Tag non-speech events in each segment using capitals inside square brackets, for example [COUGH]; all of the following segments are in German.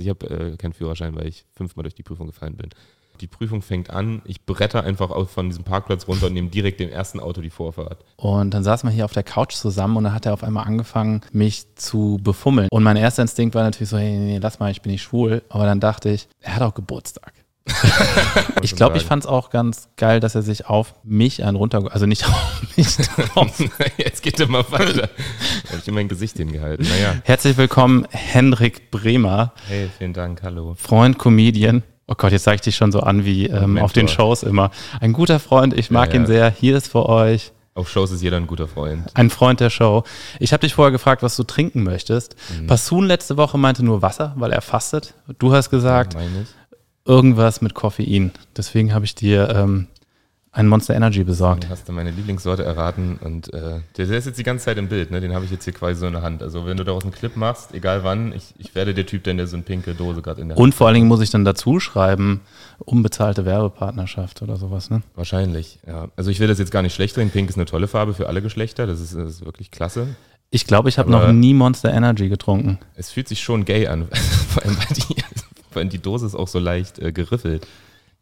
Ich habe äh, keinen Führerschein, weil ich fünfmal durch die Prüfung gefallen bin. Die Prüfung fängt an, ich bretter einfach von diesem Parkplatz runter und nehme direkt dem ersten Auto die Vorfahrt. Und dann saßen wir hier auf der Couch zusammen und dann hat er auf einmal angefangen, mich zu befummeln. Und mein erster Instinkt war natürlich so, hey, nee, lass mal, ich bin nicht schwul. Aber dann dachte ich, er hat auch Geburtstag. [LAUGHS] ich glaube, ich fand es auch ganz geil, dass er sich auf mich einen runter, also nicht auf [LAUGHS] mich drauf. [LAUGHS] Jetzt geht er mal weiter. Habe ich immer mein Gesicht hingehalten. Naja. Herzlich willkommen, Henrik Bremer. Hey, vielen Dank, hallo. Freund, Comedian. Oh Gott, jetzt zeige ich dich schon so an wie ähm, auf den Shows immer. Ein guter Freund, ich mag ja, ja. ihn sehr. Hier ist für euch. Auf Shows ist jeder ein guter Freund. Ein Freund der Show. Ich habe dich vorher gefragt, was du trinken möchtest. Mhm. Passun letzte Woche meinte nur Wasser, weil er fastet. Du hast gesagt, ja, irgendwas mit Koffein. Deswegen habe ich dir ähm, einen Monster Energy besorgt. Du hast du meine Lieblingssorte erraten und äh, der, der, ist jetzt die ganze Zeit im Bild, ne? den habe ich jetzt hier quasi so in der Hand. Also wenn du daraus einen Clip machst, egal wann, ich, ich werde der Typ, der so eine pinke Dose gerade in der Hand Und vor allen Dingen muss ich dann dazu schreiben, unbezahlte Werbepartnerschaft oder sowas, ne? Wahrscheinlich, ja. Also ich will das jetzt gar nicht schlecht reden, pink ist eine tolle Farbe für alle Geschlechter, das ist, das ist wirklich klasse. Ich glaube, ich habe noch nie Monster Energy getrunken. Es fühlt sich schon gay an, [LAUGHS] vor allem bei dir vor allem die Dose ist auch so leicht äh, geriffelt.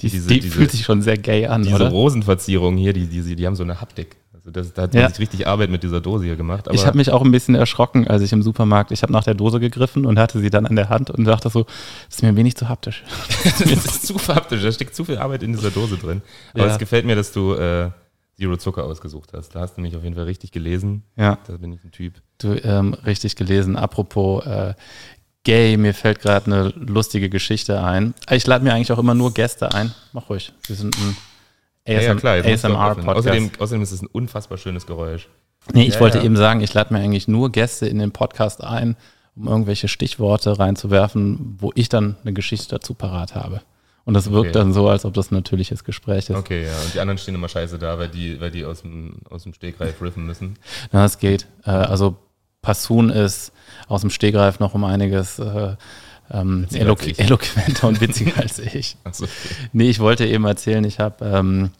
Die, diese, die diese, fühlt sich schon sehr gay an, diese oder? Rosenverzierungen hier, die, die, die haben so eine Haptik. Also das, da hat man ja. sich richtig Arbeit mit dieser Dose hier gemacht. ich habe mich auch ein bisschen erschrocken, als ich im Supermarkt, ich habe nach der Dose gegriffen und hatte sie dann an der Hand und dachte so, das ist mir wenig zu haptisch. [LAUGHS] das ist zu haptisch, da steckt zu viel Arbeit in dieser Dose drin. Aber ja. es gefällt mir, dass du äh, Zero Zucker ausgesucht hast. Da hast du mich auf jeden Fall richtig gelesen. Ja. Da bin ich ein Typ. Du, ähm, richtig gelesen. Apropos äh, gay, mir fällt gerade eine lustige Geschichte ein. Ich lade mir eigentlich auch immer nur Gäste ein. Mach ruhig. Wir sind ein ASM ja, ja, ASMR-Podcast. Außerdem, außerdem ist es ein unfassbar schönes Geräusch. Nee, ich ja, wollte eben sagen, ich lade mir eigentlich nur Gäste in den Podcast ein, um irgendwelche Stichworte reinzuwerfen, wo ich dann eine Geschichte dazu parat habe. Und das wirkt okay. dann so, als ob das ein natürliches Gespräch ist. Okay, ja. Und die anderen stehen immer scheiße da, weil die, weil die aus dem, aus dem Stegreif riffen müssen. Na, das geht. Äh, also Passun ist aus dem Stegreif noch um einiges äh, ähm, elo eloquenter und witziger [LAUGHS] als ich. So, okay. Nee, ich wollte eben erzählen, ich habe, ähm,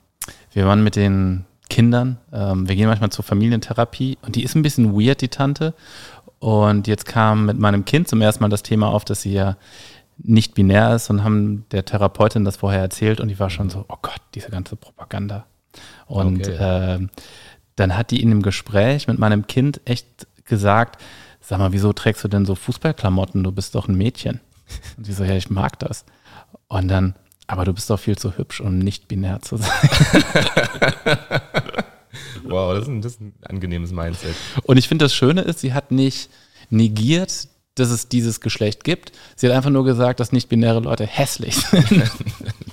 wir waren mit den Kindern, ähm, wir gehen manchmal zur Familientherapie und die ist ein bisschen weird, die Tante. Und jetzt kam mit meinem Kind zum ersten Mal das Thema auf, dass sie ja nicht binär ist und haben der Therapeutin das vorher erzählt und die war schon so, oh Gott, diese ganze Propaganda. Und okay. äh, dann hat die in dem Gespräch mit meinem Kind echt gesagt, sag mal, wieso trägst du denn so Fußballklamotten? Du bist doch ein Mädchen. Und sie so, ja, ich mag das. Und dann, aber du bist doch viel zu hübsch, um nicht binär zu sein. [LAUGHS] wow, das ist, ein, das ist ein angenehmes Mindset. Und ich finde, das Schöne ist, sie hat nicht negiert, dass es dieses Geschlecht gibt. Sie hat einfach nur gesagt, dass nicht-binäre Leute hässlich sind.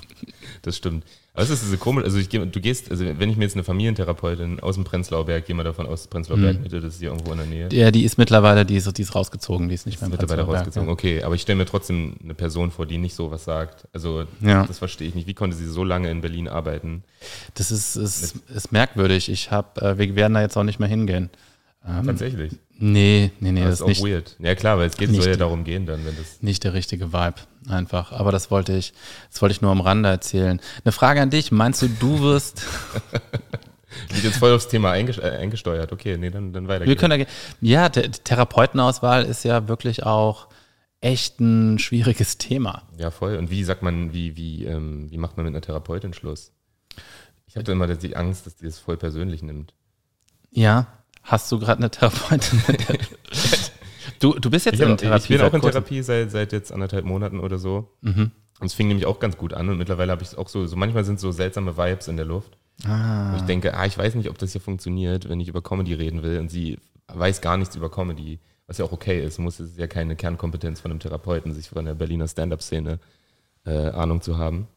[LAUGHS] das stimmt. Aber es ist so komisch, also ich, du gehst, also wenn ich mir jetzt eine Familientherapeutin aus dem Prenzlauer Berg, gehe mal davon aus, Prenzlauer Berg Mitte, das ist hier irgendwo in der Nähe. Ja, die ist mittlerweile, die ist, die ist rausgezogen, die ist nicht mehr im Mittlerweile rausgezogen, ja. okay. Aber ich stelle mir trotzdem eine Person vor, die nicht so was sagt. Also ja. das verstehe ich nicht. Wie konnte sie so lange in Berlin arbeiten? Das ist, ist, ist merkwürdig. Ich habe, äh, wir werden da jetzt auch nicht mehr hingehen. Ähm, Tatsächlich? Nee, nee, nee. Das, das ist auch nicht, weird. Ja klar, weil es geht, soll ja darum gehen dann, wenn das. Nicht der richtige Vibe, einfach. Aber das wollte ich, das wollte ich nur am Rande erzählen. Eine Frage an dich, meinst du, du wirst. [LAUGHS] Wird jetzt voll aufs Thema äh, eingesteuert. Okay, nee, dann, dann weiter. Wir können da, ja, Therapeutenauswahl ist ja wirklich auch echt ein schwieriges Thema. Ja, voll. Und wie sagt man, wie, wie, ähm, wie macht man mit einer Therapeutin Schluss? Ich habe immer die Angst, dass die es voll persönlich nimmt. Ja, Hast du gerade eine Therapeutin? [LAUGHS] du, du bist jetzt in Therapie. Ich bin auch in Therapie seit, seit jetzt anderthalb Monaten oder so. Mhm. Und es fing nämlich auch ganz gut an und mittlerweile habe ich es auch so, so manchmal sind so seltsame Vibes in der Luft. Ah. Und ich denke, ah, ich weiß nicht, ob das hier funktioniert, wenn ich über Comedy reden will und sie weiß gar nichts über Comedy, was ja auch okay ist. Muss es ja keine Kernkompetenz von einem Therapeuten, sich von der Berliner Stand-up-Szene äh, Ahnung zu haben.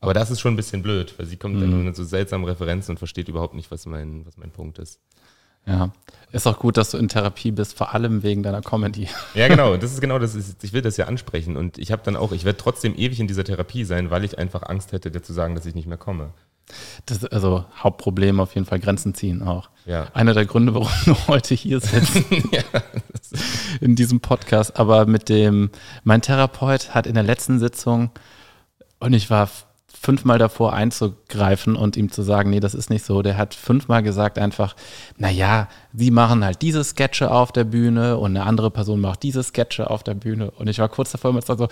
Aber das ist schon ein bisschen blöd, weil sie kommt mhm. dann mit so seltsamen Referenzen und versteht überhaupt nicht, was mein, was mein Punkt ist. Ja, ist auch gut, dass du in Therapie bist, vor allem wegen deiner Comedy. [LAUGHS] Ja, genau, das ist genau das. Ist, ich will das ja ansprechen und ich habe dann auch, ich werde trotzdem ewig in dieser Therapie sein, weil ich einfach Angst hätte, dir zu sagen, dass ich nicht mehr komme. Das ist also Hauptproblem auf jeden Fall Grenzen ziehen auch. Ja. Einer der Gründe, warum du [LAUGHS] heute hier sitzt [LAUGHS] ja, in diesem Podcast. Aber mit dem, mein Therapeut hat in der letzten Sitzung und ich war fünfmal davor einzugreifen und ihm zu sagen, nee, das ist nicht so. Der hat fünfmal gesagt einfach, naja, sie machen halt diese Sketche auf der Bühne und eine andere Person macht diese Sketche auf der Bühne. Und ich war kurz davor immer so,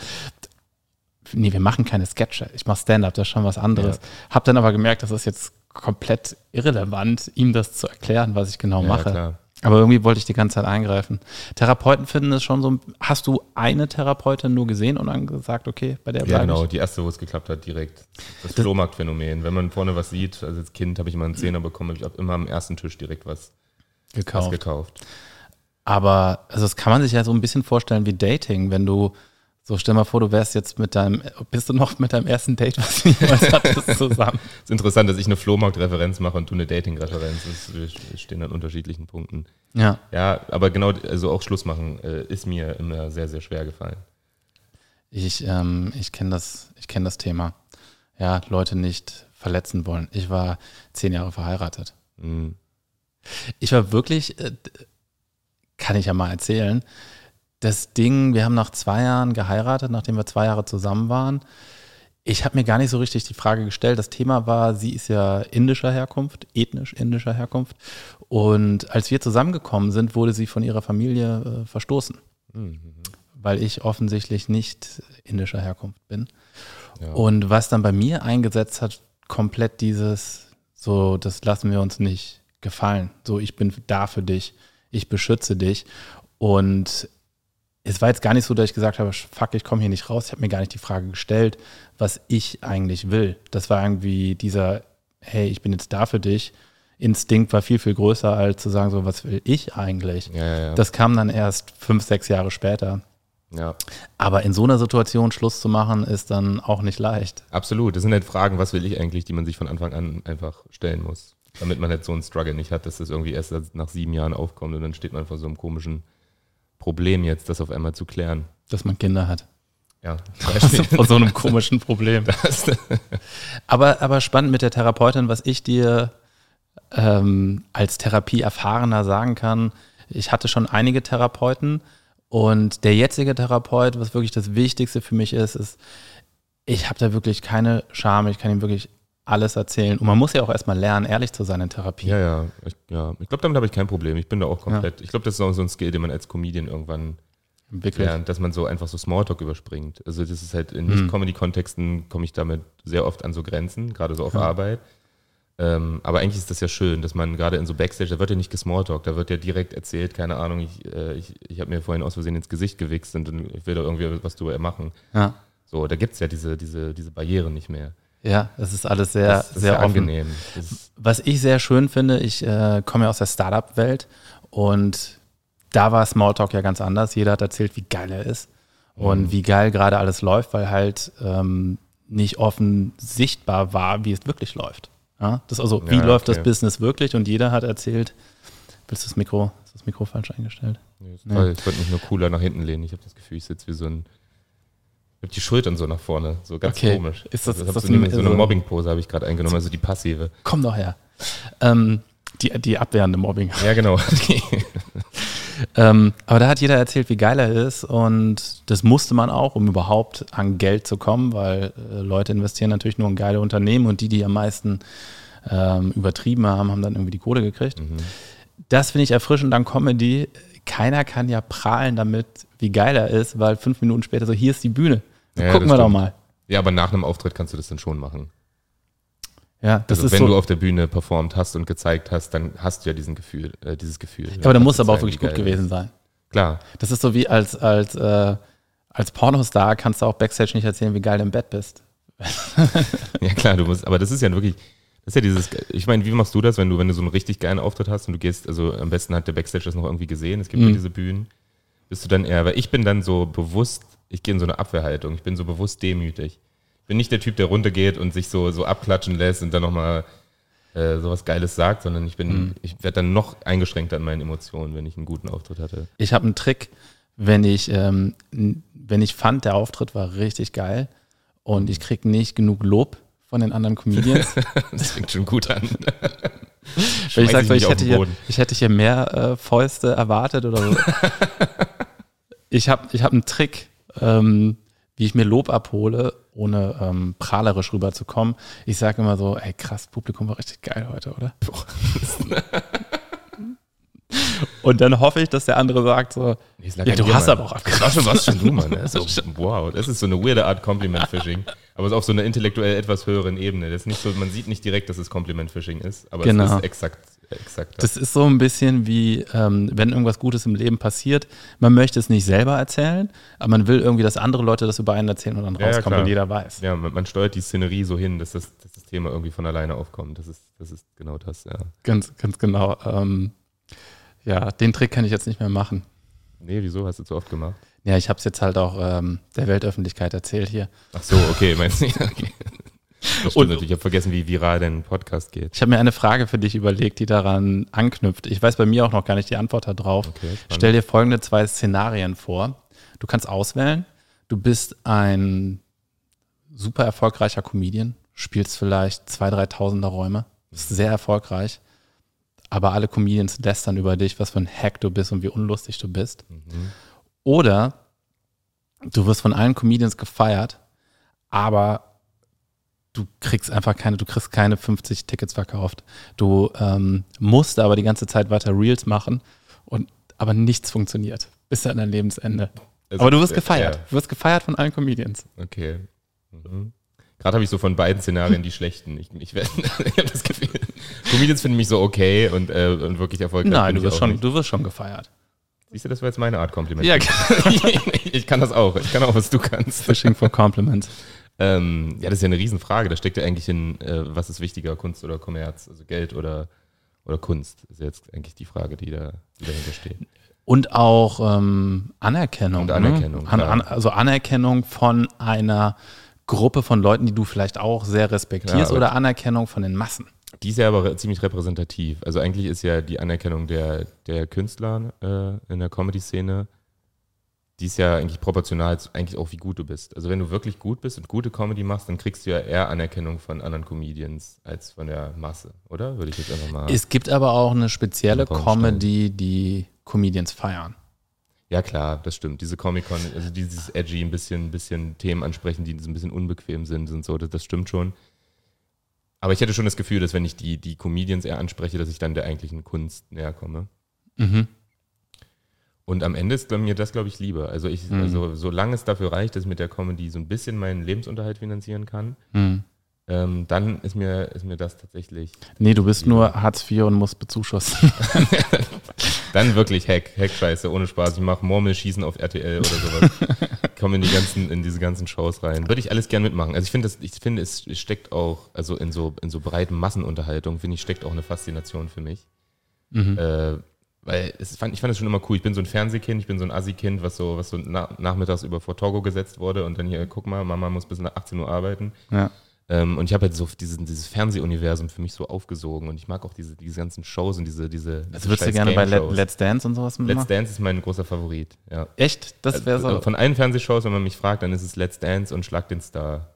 nee, wir machen keine Sketche. Ich mache Stand-up, das ist schon was anderes. Ja. Hab dann aber gemerkt, das ist jetzt komplett irrelevant, ihm das zu erklären, was ich genau ja, mache. Klar. Aber irgendwie wollte ich die ganze Zeit eingreifen. Therapeuten finden es schon so. Hast du eine Therapeutin nur gesehen und dann gesagt, okay, bei der bleibe Ja, genau, ich? die erste, wo es geklappt hat, direkt. Das, das Flohmarktphänomen. Wenn man vorne was sieht, also als Kind habe ich immer einen Zehner bekommen, habe ich immer am ersten Tisch direkt was gekauft. Was gekauft. Aber also das kann man sich ja so ein bisschen vorstellen wie Dating, wenn du so, stell mal vor, du wärst jetzt mit deinem, bist du noch mit deinem ersten Date, was du jemals [LAUGHS] hattest, zusammen? Es ist interessant, dass ich eine Flohmarkt-Referenz mache und du eine Dating-Referenz. Wir stehen an unterschiedlichen Punkten. Ja. Ja, aber genau, also auch Schluss machen äh, ist mir immer sehr, sehr schwer gefallen. Ich, ähm, ich kenne das, ich kenne das Thema. Ja, Leute nicht verletzen wollen. Ich war zehn Jahre verheiratet. Mhm. Ich war wirklich, äh, kann ich ja mal erzählen, das Ding, wir haben nach zwei Jahren geheiratet, nachdem wir zwei Jahre zusammen waren. Ich habe mir gar nicht so richtig die Frage gestellt. Das Thema war, sie ist ja indischer Herkunft, ethnisch indischer Herkunft. Und als wir zusammengekommen sind, wurde sie von ihrer Familie äh, verstoßen, mhm. weil ich offensichtlich nicht indischer Herkunft bin. Ja. Und was dann bei mir eingesetzt hat, komplett dieses, so, das lassen wir uns nicht gefallen. So, ich bin da für dich, ich beschütze dich. Und es war jetzt gar nicht so, dass ich gesagt habe, fuck, ich komme hier nicht raus. Ich habe mir gar nicht die Frage gestellt, was ich eigentlich will. Das war irgendwie dieser, hey, ich bin jetzt da für dich. Instinkt war viel, viel größer, als zu sagen, so, was will ich eigentlich? Ja, ja, ja. Das kam dann erst fünf, sechs Jahre später. Ja. Aber in so einer Situation Schluss zu machen, ist dann auch nicht leicht. Absolut. Das sind halt Fragen, was will ich eigentlich, die man sich von Anfang an einfach stellen muss. Damit man halt so einen Struggle nicht hat, dass das irgendwie erst nach sieben Jahren aufkommt und dann steht man vor so einem komischen Problem jetzt, das auf einmal zu klären. Dass man Kinder hat. Ja, [LAUGHS] von so einem komischen Problem. [LAUGHS] aber, aber spannend mit der Therapeutin, was ich dir ähm, als Therapieerfahrener sagen kann. Ich hatte schon einige Therapeuten und der jetzige Therapeut, was wirklich das Wichtigste für mich ist, ist, ich habe da wirklich keine Scham, ich kann ihm wirklich alles erzählen. Und man muss ja auch erstmal lernen, ehrlich zu sein in Therapie. Ja, ja. Ich, ja. ich glaube, damit habe ich kein Problem. Ich bin da auch komplett. Ja. Ich glaube, das ist auch so ein Skill, den man als Comedian irgendwann Wirklich? lernt, dass man so einfach so Smalltalk überspringt. Also, das ist halt in hm. Nicht-Comedy-Kontexten komme ich damit sehr oft an so Grenzen, gerade so auf ja. Arbeit. Ähm, aber eigentlich ist das ja schön, dass man gerade in so Backstage, da wird ja nicht gesmalltalkt, da wird ja direkt erzählt, keine Ahnung, ich, äh, ich, ich habe mir vorhin aus Versehen ins Gesicht gewichst und ich will da irgendwie was drüber machen. Ja. So, da gibt es ja diese, diese, diese Barrieren nicht mehr. Ja, es ist alles sehr, das, das sehr angenehm. Was ich sehr schön finde, ich äh, komme ja aus der Startup-Welt und da war Smalltalk ja ganz anders. Jeder hat erzählt, wie geil er ist und mhm. wie geil gerade alles läuft, weil halt ähm, nicht offen sichtbar war, wie es wirklich läuft. Ja? Das also, wie ja, läuft okay. das Business wirklich? Und jeder hat erzählt, willst du das Mikro, ist das Mikro falsch eingestellt? Nee, nee. Ich wollte mich nur cooler nach hinten lehnen. Ich habe das Gefühl, ich sitze wie so ein ich habe die Schultern so nach vorne, so ganz okay. komisch. Ist das, also, ist das so, eine, so eine Mobbing-Pose habe ich gerade eingenommen, also die passive. Komm doch her. Ähm, die, die abwehrende Mobbing. Ja, genau. [LAUGHS] ähm, aber da hat jeder erzählt, wie geil er ist und das musste man auch, um überhaupt an Geld zu kommen, weil äh, Leute investieren natürlich nur in geile Unternehmen und die, die am meisten ähm, übertrieben haben, haben dann irgendwie die Kohle gekriegt. Mhm. Das finde ich erfrischend an Comedy. Keiner kann ja prahlen damit, wie geil er ist, weil fünf Minuten später so, hier ist die Bühne. Ja, gucken wir stimmt. doch mal. Ja, aber nach einem Auftritt kannst du das dann schon machen. Ja, das also ist wenn so, du auf der Bühne performt hast und gezeigt hast, dann hast du ja diesen Gefühl, äh, dieses Gefühl. Ja, aber da muss aber auch wirklich gut gewesen sein. Klar. Das ist so wie als, als, äh, als Pornostar kannst du auch Backstage nicht erzählen, wie geil du im Bett bist. [LAUGHS] ja, klar, du musst, aber das ist ja wirklich, das ist ja dieses, ich meine, wie machst du das, wenn du, wenn du so einen richtig geilen Auftritt hast und du gehst, also am besten hat der Backstage das noch irgendwie gesehen, es gibt mhm. ja diese Bühnen, bist du dann eher, weil ich bin dann so bewusst ich gehe in so eine Abwehrhaltung. Ich bin so bewusst demütig. Ich bin nicht der Typ, der runtergeht und sich so, so abklatschen lässt und dann nochmal äh, sowas Geiles sagt, sondern ich bin, mhm. ich werde dann noch eingeschränkter in meinen Emotionen, wenn ich einen guten Auftritt hatte. Ich habe einen Trick, wenn ich, ähm, wenn ich fand, der Auftritt war richtig geil und ich kriege nicht genug Lob von den anderen Comedians. [LAUGHS] das fängt schon gut an. [LAUGHS] wenn ich sage, ich, hätte hier, ich hätte hier mehr äh, Fäuste erwartet oder so. [LAUGHS] ich habe ich hab einen Trick, ähm, wie ich mir Lob abhole, ohne ähm, prahlerisch rüberzukommen. Ich sage immer so, ey krass, Publikum war richtig geil heute, oder? [LAUGHS] Und dann hoffe ich, dass der andere sagt so, ja, du hast aber auch abgerauscht. Was, schon du, Mann. [LAUGHS] Ne? So, wow, das ist so eine weirde Art Compliment-Fishing. Aber es ist auf so einer intellektuell etwas höheren Ebene. Das ist nicht so, man sieht nicht direkt, dass es Compliment-Fishing ist, aber genau. es ist exakt, exakt das. das ist so ein bisschen wie, ähm, wenn irgendwas Gutes im Leben passiert, man möchte es nicht selber erzählen, aber man will irgendwie, dass andere Leute das über einen erzählen und dann ja, rauskommt und jeder weiß. Ja, man, man, steuert die Szenerie so hin, dass das, dass das Thema irgendwie von alleine aufkommt. Das ist, das ist genau das, ja. Ganz, ganz genau. Ähm, ja, den Trick kann ich jetzt nicht mehr machen. Nee, wieso? Hast du zu oft gemacht? Ja, ich habe es jetzt halt auch ähm, der Weltöffentlichkeit erzählt hier. Ach so, okay, meinst du? [LAUGHS] Okay. Das stimmt. Ich habe vergessen, wie viral dein Podcast geht. Ich habe mir eine Frage für dich überlegt, die daran anknüpft. Ich weiß bei mir auch noch gar nicht die Antwort darauf. Okay, Stell dir folgende zwei Szenarien vor. Du kannst auswählen. Du bist ein super erfolgreicher Comedian, spielst vielleicht zwei, dreitausender Räume, bist sehr erfolgreich aber alle Comedians lästern über dich, was für ein Hack du bist und wie unlustig du bist. Mhm. Oder du wirst von allen Comedians gefeiert, aber du kriegst einfach keine, du kriegst keine 50 Tickets verkauft. Du ähm, musst aber die ganze Zeit weiter Reels machen und aber nichts funktioniert bis an dein Lebensende. Also, aber du wirst gefeiert. Ja. Du wirst gefeiert von allen Comedians. Okay. Mhm. Gerade habe ich so von beiden Szenarien die schlechten. Ich, ich, [LAUGHS] ich habe das Gefühl, Comedians finden mich so okay und, äh, und wirklich erfolgreich. Nein, du wirst, schon, du wirst schon gefeiert. Siehst du, das war jetzt meine Art Kompliment. Ja, [LAUGHS] ich kann das auch. Ich kann auch, was du kannst. Fishing for Compliments. Ähm, ja, das ist ja eine Riesenfrage. Da steckt ja eigentlich in, äh, was ist wichtiger, Kunst oder Kommerz, also Geld oder, oder Kunst, ist jetzt eigentlich die Frage, die, da, die dahinter steht. Und auch ähm, Anerkennung. Und ne? Anerkennung. Ne? An, an, also Anerkennung von einer Gruppe von Leuten, die du vielleicht auch sehr respektierst ja, oder Anerkennung von den Massen? Die ist ja aber ziemlich repräsentativ. Also eigentlich ist ja die Anerkennung der, der Künstler äh, in der Comedy-Szene, die ist ja eigentlich proportional eigentlich auch, wie gut du bist. Also wenn du wirklich gut bist und gute Comedy machst, dann kriegst du ja eher Anerkennung von anderen Comedians als von der Masse, oder? Würde ich jetzt einfach mal. Es gibt aber auch eine spezielle Comedy, die Comedians feiern. Ja, klar, das stimmt. Diese Comic-Con, also dieses edgy, ein bisschen, ein bisschen Themen ansprechen, die ein bisschen unbequem sind und so, das, das, stimmt schon. Aber ich hätte schon das Gefühl, dass wenn ich die, die Comedians eher anspreche, dass ich dann der eigentlichen Kunst näher komme. Mhm. Und am Ende ist mir das, glaube ich, lieber. Also, ich, mhm. also solange es dafür reicht, dass ich mit der Comedy so ein bisschen meinen Lebensunterhalt finanzieren kann, mhm ähm, dann ist mir, ist mir das tatsächlich. Nee, du bist nur Hartz IV und musst bezuschussen. [LAUGHS] [LAUGHS] dann wirklich Hack, Hack-Scheiße, ohne Spaß. Ich mache Murmelschießen auf RTL oder sowas. [LAUGHS] Komme in die ganzen, in diese ganzen Shows rein. Würde ich alles gern mitmachen. Also ich finde, ich finde, es steckt auch, also in so, in so breiten Massenunterhaltung, finde ich, steckt auch eine Faszination für mich. Mhm. Äh, weil es fand, ich fand das schon immer cool. Ich bin so ein Fernsehkind, ich bin so ein Assi-Kind, was so, was so na, nachmittags über vor Togo gesetzt wurde und dann hier, guck mal, Mama muss bis nach 18 Uhr arbeiten. Ja. Ähm, und ich habe halt so diesen, dieses Fernsehuniversum für mich so aufgesogen und ich mag auch diese, diese ganzen Shows und diese. diese also würdest du gerne bei Let's Dance und sowas machen? Let's Dance ist mein großer Favorit, ja. Echt? Das wäre so. Also von allen Fernsehshows, wenn man mich fragt, dann ist es Let's Dance und Schlag den Star.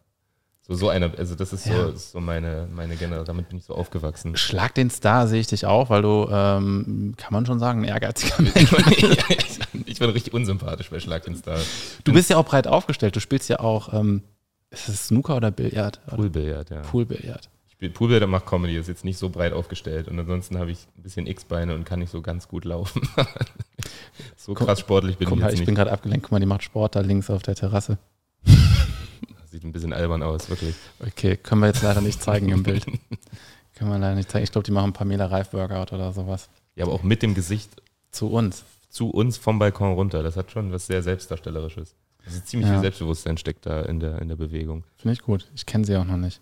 So, so eine, also das ist so, ja. ist so meine, meine Generation, damit bin ich so aufgewachsen. Schlag den Star sehe ich dich auch, weil du, ähm, kann man schon sagen, ein ehrgeiziger [LAUGHS] Mensch Ich bin richtig unsympathisch bei Schlag den Star. Du bist ja auch breit aufgestellt, du spielst ja auch ähm, ist das Snooker oder Billard? Poolbillard, ja. Poolbillard. Poolbillard macht Comedy, ist jetzt nicht so breit aufgestellt und ansonsten habe ich ein bisschen X-Beine und kann nicht so ganz gut laufen. [LAUGHS] so guck, krass sportlich bin guck ich jetzt Ich bin gerade abgelenkt, guck mal, die macht Sport da links auf der Terrasse. [LAUGHS] Sieht ein bisschen albern aus, wirklich. Okay, können wir jetzt leider nicht zeigen im Bild. [LAUGHS] können wir leider nicht zeigen. Ich glaube, die machen Pamela Reif Workout oder sowas. Ja, aber auch mit dem Gesicht. Zu uns. Zu uns vom Balkon runter. Das hat schon was sehr Selbstdarstellerisches. Also ziemlich ja. viel Selbstbewusstsein steckt da in der, in der Bewegung. Finde ich gut. Ich kenne sie auch noch nicht.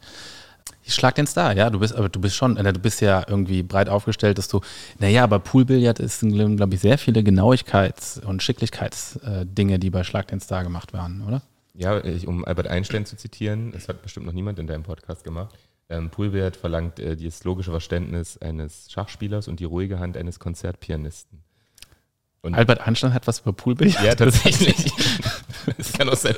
Ich schlag den Star, ja, du bist, aber du bist schon, äh, du bist ja irgendwie breit aufgestellt, dass du, naja, aber Poolbillard ist, glaube ich, sehr viele Genauigkeits- und Schicklichkeitsdinge, die bei Schlag den Star gemacht werden, oder? Ja, ich, um Albert Einstein zu zitieren, das hat bestimmt noch niemand in deinem Podcast gemacht. Ähm, Poolbillard verlangt äh, das logische Verständnis eines Schachspielers und die ruhige Hand eines Konzertpianisten. Und Albert Einstein hat was über Poolbillard? Ja, [LAUGHS] tatsächlich. [LAUGHS] das kann auch sein.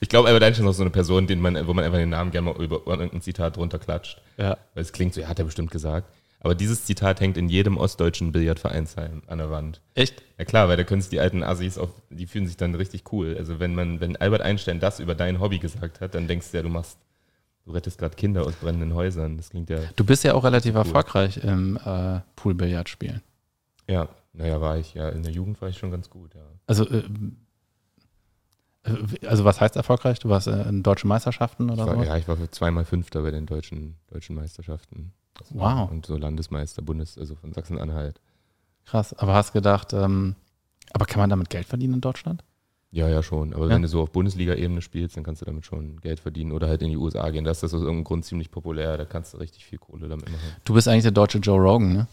Ich glaube, Albert Einstein ist auch so eine Person, den man, wo man einfach den Namen gerne mal über irgendein Zitat drunter klatscht. Ja. Weil es klingt so, ja, hat er bestimmt gesagt. Aber dieses Zitat hängt in jedem ostdeutschen Billardvereinsheim an der Wand. Echt? Ja klar, weil da können sich die alten Assis auf, die fühlen sich dann richtig cool. Also wenn man, wenn Albert Einstein das über dein Hobby gesagt hat, dann denkst du ja, du machst, du rettest gerade Kinder aus brennenden Häusern. Das klingt ja. Du bist ja auch relativ cool. erfolgreich im äh, Poolbillard spielen. Ja, naja, war ich ja. In der Jugend war ich schon ganz gut, ja. Also äh, also was heißt erfolgreich? Du warst in deutschen Meisterschaften oder so? Ja, ich war zweimal Fünfter bei den deutschen, deutschen Meisterschaften. Wow. Und so Landesmeister, Bundes, also von Sachsen-Anhalt. Krass, aber hast gedacht, ähm, aber kann man damit Geld verdienen in Deutschland? Ja, ja, schon. Aber ja. wenn du so auf Bundesliga-Ebene spielst, dann kannst du damit schon Geld verdienen oder halt in die USA gehen. Das ist aus irgendeinem Grund ziemlich populär. Da kannst du richtig viel Kohle damit machen. Du bist eigentlich der deutsche Joe Rogan, ne?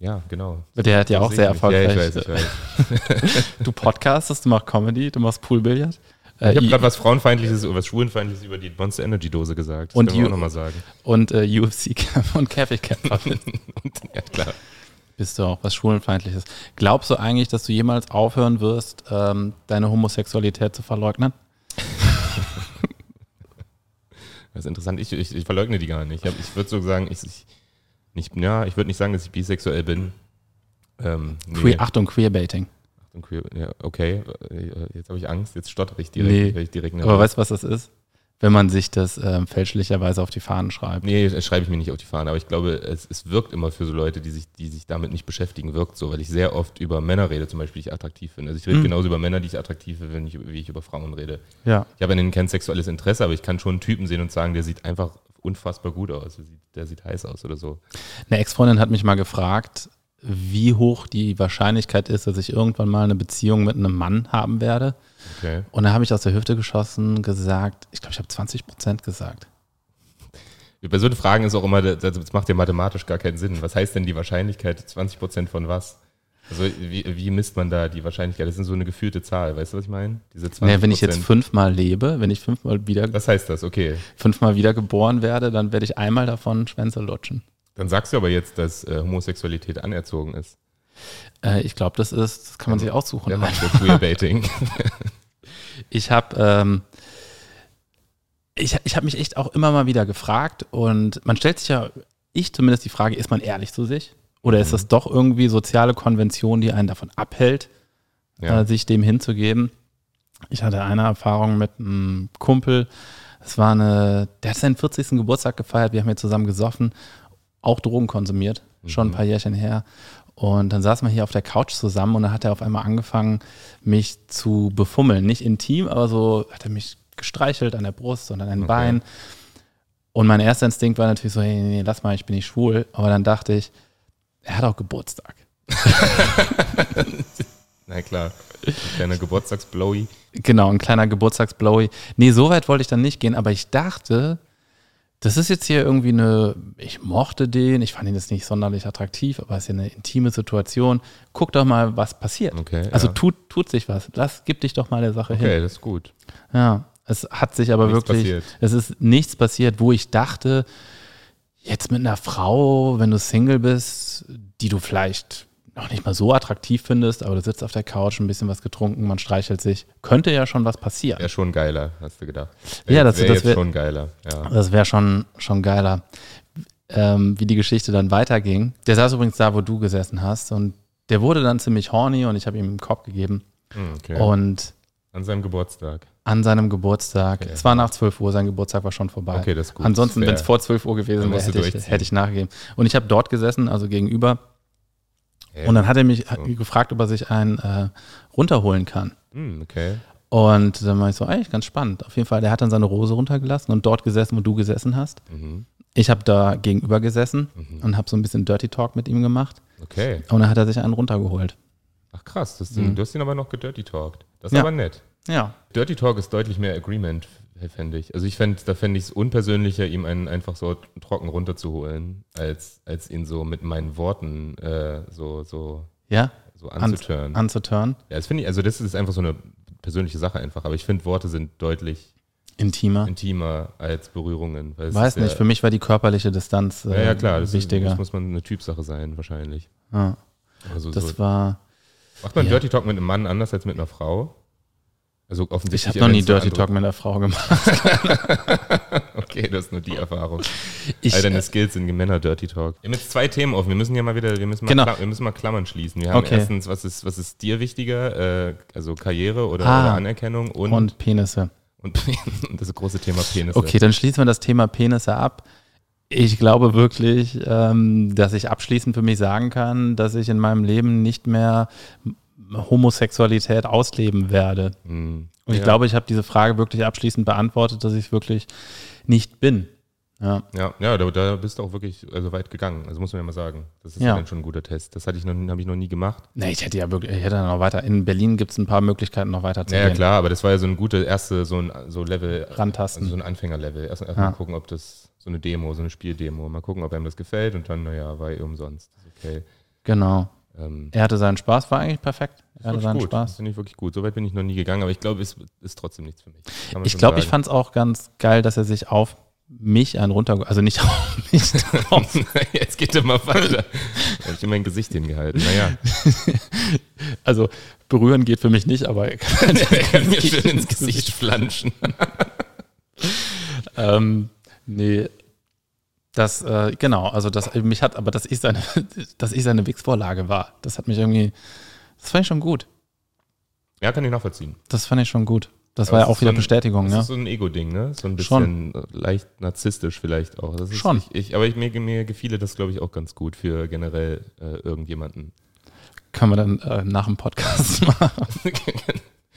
Ja, genau. Der hat ja auch sehr erfolgreich. Ja, ich weiß, ich weiß. [LAUGHS] du podcastest, du machst Comedy, du machst Poolbillard. Äh, ich habe gerade was Frauenfeindliches oder was Schwulenfeindliches über die Monster Energy Dose gesagt. Das und können wir auch nochmal sagen. Und äh, UFC und Käfig Kämpfer. [LAUGHS] ja, klar. Bist du auch was Schwulenfeindliches. Glaubst du eigentlich, dass du jemals aufhören wirst, ähm, deine Homosexualität zu verleugnen? [LAUGHS] das ist interessant. Ich, ich, ich verleugne die gar nicht. Ich, ich würde so sagen, ich nicht, ja, ich würde nicht sagen, dass ich bisexuell bin. Ähm, nee. Queer, Achtung, Queerbaiting. Achtung, Queer, ja, okay, äh, jetzt habe ich Angst, jetzt stottere ich direkt. Nee. Ich direkt Aber weißt du, was das ist? Wenn man sich das ähm, fälschlicherweise auf die Fahnen schreibt. Nee, das schreibe ich mir nicht auf die Fahnen, aber ich glaube, es, es wirkt immer für so Leute, die sich, die sich damit nicht beschäftigen, wirkt so, weil ich sehr oft über Männer rede, zum Beispiel, die ich attraktiv finde. Also ich rede mhm. genauso über Männer, die ich attraktiv finde, wenn ich, wie ich über Frauen rede. Ja. Ich habe an denen kein sexuelles Interesse, aber ich kann schon einen Typen sehen und sagen, der sieht einfach unfassbar gut aus. Der sieht, heiß aus oder so. Eine Ex-Freundin hat mich mal gefragt, wie hoch die Wahrscheinlichkeit ist, dass ich irgendwann mal eine Beziehung mit einem Mann haben werde. Okay. Und da habe ich aus der Hüfte geschossen gesagt, ich glaube, ich habe 20 Prozent gesagt. Bei so Fragen ist auch immer, das macht ja mathematisch gar keinen Sinn. Was heißt denn die Wahrscheinlichkeit 20 Prozent von was? Also wie, wie misst man da die Wahrscheinlichkeit? Das ist so eine gefühlte Zahl, weißt du, was ich meine? Diese 20%. Naja, wenn ich jetzt fünfmal lebe, wenn ich fünfmal wieder. Was heißt das? Okay. Fünfmal wieder geboren werde, dann werde ich einmal davon Schwänze lutschen. Dann sagst du aber jetzt, dass äh, Homosexualität anerzogen ist. Äh, ich glaube, das ist, das kann man ja, sich aussuchen. Der [LAUGHS] macht Queerbaiting. [LAUGHS] ich habe ähm, ich, ich hab mich echt auch immer mal wieder gefragt und man stellt sich ja, ich zumindest die Frage, ist man ehrlich zu sich? Oder ist das mhm. doch irgendwie soziale Konvention, die einen davon abhält, ja. äh, sich dem hinzugeben? Ich hatte eine Erfahrung mit einem Kumpel. Es war eine, der hat seinen 40. Geburtstag gefeiert. Wir haben hier zusammen gesoffen, auch Drogen konsumiert, mhm. schon ein mhm. paar Jährchen her. Und dann saßen wir hier auf der Couch zusammen und dann hat er auf einmal angefangen, mich zu befummeln. Nicht intim, aber so hat er mich gestreichelt an der Brust und an den okay. Bein. Und mein erster Instinkt war natürlich so, hey, nee, lass mal, ich bin nicht schwul. Aber dann dachte ich, er hat auch Geburtstag. [LAUGHS] Na klar. Ein kleiner Geburtstagsblowy. Genau, ein kleiner Geburtstagsblowy. Nee, so weit wollte ich dann nicht gehen, aber ich dachte, das ist jetzt hier irgendwie eine, ich mochte den, ich fand ihn jetzt nicht sonderlich attraktiv, aber es ist ja eine intime Situation. Guck doch mal, was passiert. Okay, also ja. tut, tut sich was. Lass, gib dich doch mal der Sache okay, hin. Okay, das ist gut. Ja, es hat sich aber nichts wirklich, passiert. es ist nichts passiert, wo ich dachte, jetzt mit einer Frau, wenn du Single bist, die du vielleicht noch nicht mal so attraktiv findest, aber du sitzt auf der Couch, ein bisschen was getrunken, man streichelt sich, könnte ja schon was passieren. Wäre schon geiler, hast du gedacht. Wär, ja, das, wär wäre schon geiler. Ja. Das wäre schon, schon geiler. Ähm, wie die Geschichte dann weiterging. Der saß übrigens da, wo du gesessen hast und der wurde dann ziemlich horny und ich habe ihm einen Kopf gegeben. Hm, okay. Und an seinem Geburtstag. An seinem Geburtstag. Okay. Es war nach 12 Uhr, sein Geburtstag war schon vorbei. Okay, das ist gut. Ansonsten, wenn es vor 12 Uhr gewesen wäre, hätte, ich, hätte ich nachgegeben. Und ich habe dort gesessen, also gegenüber. Ja. Und dann hat er mich so. gefragt, ob er sich einen äh, runterholen kann. Mm, okay. Und dann war ich so, eigentlich ganz spannend. Auf jeden Fall, der hat dann seine Rose runtergelassen und dort gesessen, wo du gesessen hast. Mhm. Ich habe da gegenüber gesessen mhm. und habe so ein bisschen Dirty Talk mit ihm gemacht. Okay. Und dann hat er sich einen runtergeholt. Ach krass, das, mhm. du hast ihn aber noch gedirty talked. Das ist ja. aber nett. Ja. Dirty Talk ist deutlich mehr Agreement, fände ich. Also ich fände, da fände ich es unpersönlicher, ihm einen einfach so trocken runterzuholen, als, als ihn so mit meinen Worten äh, so, so, ja? so anzutören. An, anzutören. Ja, das finde ich, also das ist einfach so eine persönliche Sache einfach, aber ich finde, Worte sind deutlich intimer, intimer als Berührungen. Weiß nicht, ja, für mich war die körperliche Distanz äh, ja, ja, klar, das wichtiger. Ist, das muss man eine Typsache sein, wahrscheinlich. Ja. Also das so, war. Macht man ja. Dirty Talk mit einem Mann anders als mit einer Frau? Also offensichtlich. Ich habe noch nie Dirty Talk mit einer Frau gemacht. [LAUGHS] okay, du hast nur die Erfahrung. Ich, All deine äh, Skills in Männer Dirty Talk. Wir haben jetzt zwei Themen offen. Wir müssen ja mal wieder, wir müssen mal, genau. wir müssen mal Klammern schließen. Wir haben okay. erstens, was ist, was ist dir wichtiger? Äh, also Karriere oder, ah, oder Anerkennung und, und Penisse. Und, und [LAUGHS] das große Thema Penisse. Okay, dann schließen wir das Thema Penisse ab. Ich glaube wirklich, ähm, dass ich abschließend für mich sagen kann, dass ich in meinem Leben nicht mehr Homosexualität ausleben werde. Mhm. Und ich ja. glaube, ich habe diese Frage wirklich abschließend beantwortet, dass ich es wirklich nicht bin. Ja, ja, ja da, da, bist du auch wirklich also weit gegangen. Also muss man ja mal sagen. Das ist ja, dann schon ein guter Test. Das hatte ich noch, habe ich noch nie gemacht. Nee, ich hätte ja wirklich, ich hätte noch weiter. In Berlin gibt es ein paar Möglichkeiten, noch weiter zu ja, gehen. Ja, klar, aber das war ja so ein guter erste, so ein so Level. Rantasten. Also so ein Anfängerlevel. Erst, erst ja. mal gucken, ob das so eine Demo, so eine Spieldemo. Mal gucken, ob einem das gefällt und dann, naja, war eh umsonst. Okay. Genau. Ähm, er hatte seinen Spaß, war eigentlich perfekt. Er hatte seinen gut. Spaß. Finde ich wirklich gut. So weit bin ich noch nie gegangen, aber ich glaube, es ist trotzdem nichts für mich. Ich glaube, ich fand es auch ganz geil, dass er sich auf mich einen runter, also nicht [LAUGHS] auf mich [LAUGHS] drauf. Jetzt geht er mal weiter. da habe ich immer ein Gesicht hingehalten. Naja. [LAUGHS] Also berühren geht für mich nicht, aber er kann, er kann mir schön ins Gesicht flanschen. ähm, nee, das, äh, genau, also das mich hat, aber dass ich seine, [LAUGHS] dass ich seine Wix-Vorlage war, das hat mich irgendwie, das fand ich schon gut. Ja, kann ich nachvollziehen. Das fand ich schon gut. Das aber war ja auch wieder so ein, Bestätigung, das ne? Das ist so ein Ego-Ding, ne? So ein bisschen schon. leicht narzisstisch vielleicht auch. Schon. Ich, ich, aber ich, mir, mir gefiele das, glaube ich, auch ganz gut für generell äh, irgendjemanden. Können wir dann äh, nach dem Podcast [LAUGHS] machen.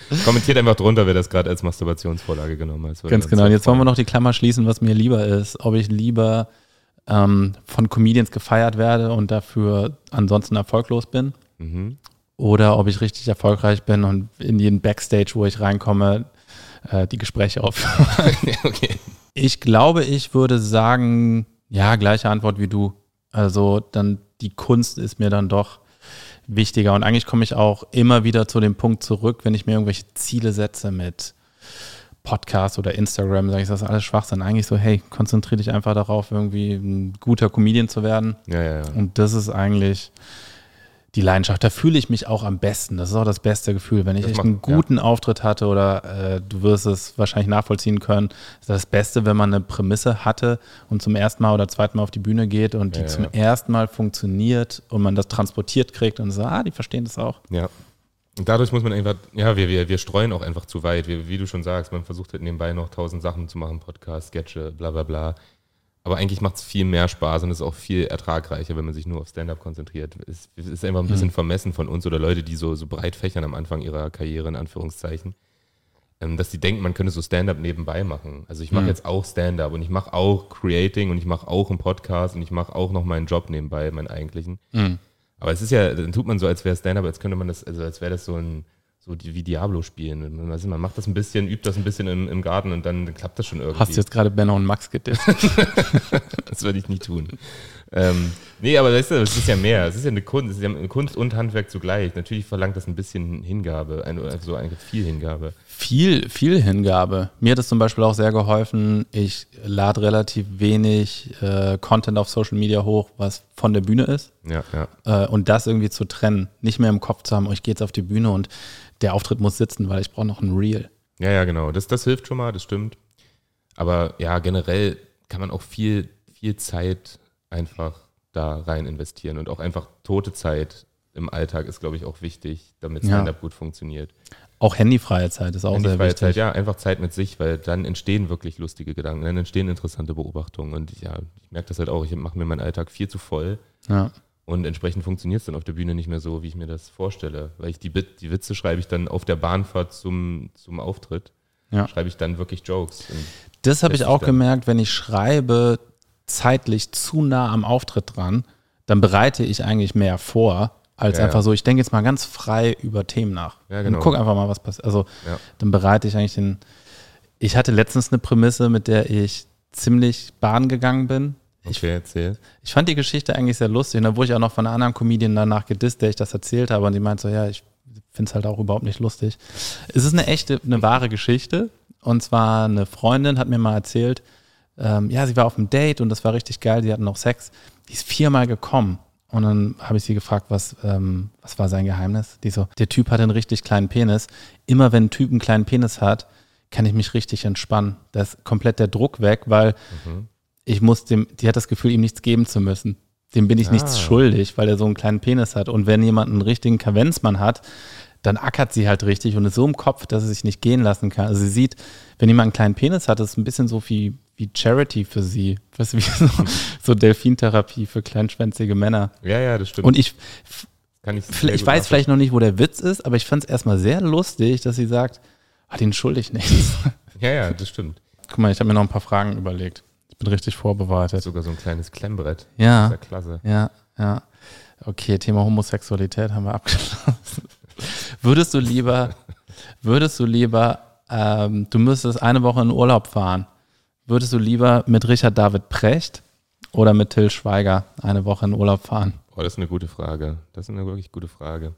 [LAUGHS] Kommentiert einfach drunter, wer das gerade als Masturbationsvorlage genommen hat. Ganz genau. Und jetzt wollen wir noch die Klammer schließen, was mir lieber ist. Ob ich lieber ähm, von Comedians gefeiert werde und dafür ansonsten erfolglos bin. Mhm. Oder ob ich richtig erfolgreich bin und in jeden Backstage, wo ich reinkomme, äh, die Gespräche aufführe. [LAUGHS] okay. Ich glaube, ich würde sagen, ja, gleiche Antwort wie du. Also dann die Kunst ist mir dann doch wichtiger. Und eigentlich komme ich auch immer wieder zu dem Punkt zurück, wenn ich mir irgendwelche Ziele setze mit Podcast oder Instagram, sage ich, das ist alles Schwachsinn. Eigentlich so, hey, konzentriere dich einfach darauf, irgendwie ein guter Comedian zu werden. Ja, ja, ja. Und das ist eigentlich die Leidenschaft. Da fühle ich mich auch am besten. Das ist auch das beste Gefühl. Wenn ich echt einen guten ja. Auftritt hatte oder äh, du wirst es wahrscheinlich nachvollziehen können, ist das Beste, wenn man eine Prämisse hatte und zum ersten Mal oder zweiten Mal auf die Bühne geht und die ja, zum ersten Mal funktioniert und man das transportiert kriegt und so, ah, die verstehen das auch. Ja. Und dadurch muss man einfach, ja, wir, wir, wir streuen auch einfach zu weit. Wir, wie du schon sagst, man versucht halt nebenbei noch tausend Sachen zu machen, Podcast, Sketche, bla bla bla. Aber eigentlich macht es viel mehr Spaß und ist auch viel ertragreicher, wenn man sich nur auf Stand-up konzentriert. Es, es ist einfach ein bisschen mhm. vermessen von uns oder Leute, die so, so breit fächern am Anfang ihrer Karriere, in Anführungszeichen, ähm, dass die denken, man könnte so Stand-up nebenbei machen. Also ich mache mhm. jetzt auch Stand-up und ich mache auch Creating und ich mache auch einen Podcast und ich mache auch noch meinen Job nebenbei, meinen eigentlichen. Mhm. Aber es ist ja, dann tut man so, als wäre Stand-up, als könnte man das, also als wäre das so ein, so wie Diablo spielen. Also man macht das ein bisschen, übt das ein bisschen im, im Garten und dann klappt das schon irgendwie. Hast du jetzt gerade Benno und Max gedisst? [LAUGHS] das würde ich nie tun. Ähm, nee, aber das ist, das ist ja mehr. Es ist ja eine Kunst, es ist ja Kunst und Handwerk zugleich. Natürlich verlangt das ein bisschen Hingabe, also eigentlich viel Hingabe. Viel, viel Hingabe. Mir hat es zum Beispiel auch sehr geholfen. Ich lade relativ wenig äh, Content auf Social Media hoch, was von der Bühne ist. Ja, ja. Äh, und das irgendwie zu trennen. Nicht mehr im Kopf zu haben, oh, ich gehe jetzt auf die Bühne und der Auftritt muss sitzen, weil ich brauche noch ein Reel. Ja, ja, genau. Das, das hilft schon mal, das stimmt. Aber ja, generell kann man auch viel, viel Zeit einfach da rein investieren und auch einfach tote Zeit im Alltag ist, glaube ich, auch wichtig, damit Stand-up ja. gut funktioniert. Auch handyfreie Zeit ist auch sehr wichtig. Zeit, ja, einfach Zeit mit sich, weil dann entstehen wirklich lustige Gedanken, dann entstehen interessante Beobachtungen und ja, ich merke das halt auch, ich mache mir meinen Alltag viel zu voll. Ja. Und entsprechend funktioniert es dann auf der Bühne nicht mehr so, wie ich mir das vorstelle. Weil ich die, Bit, die Witze schreibe ich dann auf der Bahnfahrt zum, zum Auftritt. Ja. Schreibe ich dann wirklich Jokes. Das habe ich auch gemerkt, wenn ich schreibe, zeitlich zu nah am Auftritt dran, dann bereite ich eigentlich mehr vor, als ja, einfach so, ich denke jetzt mal ganz frei über Themen nach. Ja, genau. Und guck einfach mal, was passiert. Also ja. dann bereite ich eigentlich den. Ich hatte letztens eine Prämisse, mit der ich ziemlich Bahn gegangen bin. Ich, okay, erzähl. Ich fand die Geschichte eigentlich sehr lustig. Und da wurde ich auch noch von einer anderen Comedian danach gedisst, der ich das erzählt habe. Und die meinte so, ja, ich finde es halt auch überhaupt nicht lustig. Es ist eine echte, eine wahre Geschichte. Und zwar eine Freundin hat mir mal erzählt, ähm, ja, sie war auf einem Date und das war richtig geil, die hatten noch Sex. Die ist viermal gekommen. Und dann habe ich sie gefragt, was, ähm, was war sein Geheimnis? Die so, der Typ hat einen richtig kleinen Penis. Immer wenn ein Typ einen kleinen Penis hat, kann ich mich richtig entspannen. Da ist komplett der Druck weg, weil mhm. ich muss dem, die hat das Gefühl, ihm nichts geben zu müssen. Dem bin ich ah. nichts schuldig, weil er so einen kleinen Penis hat. Und wenn jemand einen richtigen Kavenzmann hat, dann ackert sie halt richtig und ist so im Kopf, dass sie sich nicht gehen lassen kann. Also sie sieht, wenn jemand einen kleinen Penis hat, ist es ein bisschen so wie, wie Charity für sie. Weißt du, wie so, so Delfintherapie für kleinschwänzige Männer. Ja, ja, das stimmt. Und ich, ich, ich weiß vielleicht noch nicht, wo der Witz ist, aber ich fand es erstmal sehr lustig, dass sie sagt, ah, den schuldig nichts. [LAUGHS] Ja, ja, das stimmt. Guck mal, ich habe mir noch ein paar Fragen überlegt. Ich bin richtig vorbereitet. Sogar so ein kleines Klemmbrett. Ja. Das ist ja klasse. Ja, ja. Okay, Thema Homosexualität haben wir abgeschlossen. [LAUGHS] würdest du lieber, würdest du lieber, ähm, du müsstest eine Woche in Urlaub fahren, würdest du lieber mit Richard David Precht oder mit Till Schweiger eine Woche in Urlaub fahren? Oh, das ist eine gute Frage. Das ist eine wirklich gute Frage.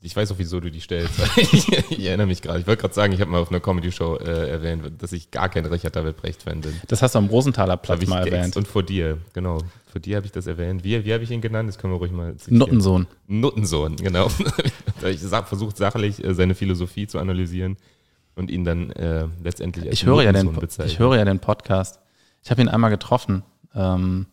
Ich weiß auch, wieso du die stellst. [LAUGHS] ich, ich, erinnere mich gerade. Ich wollte gerade sagen, ich habe mal auf einer Comedy-Show äh, erwähnt, dass ich gar kein Richard David Brecht-Fan bin. Das hast du am Rosenthaler Platz mal erwähnt. Und vor dir, genau. Vor dir habe ich das erwähnt. Wie, wie habe ich ihn genannt? Das können wir ruhig mal zitieren. Nuttensohn. Nuttensohn, genau. [LAUGHS] ich versucht sachlich äh, seine Philosophie zu analysieren und ihn dann äh, letztendlich als ich höre ja den, bezeichnen. Ich höre ja den Podcast. Ich habe ihn einmal getroffen. Ähm,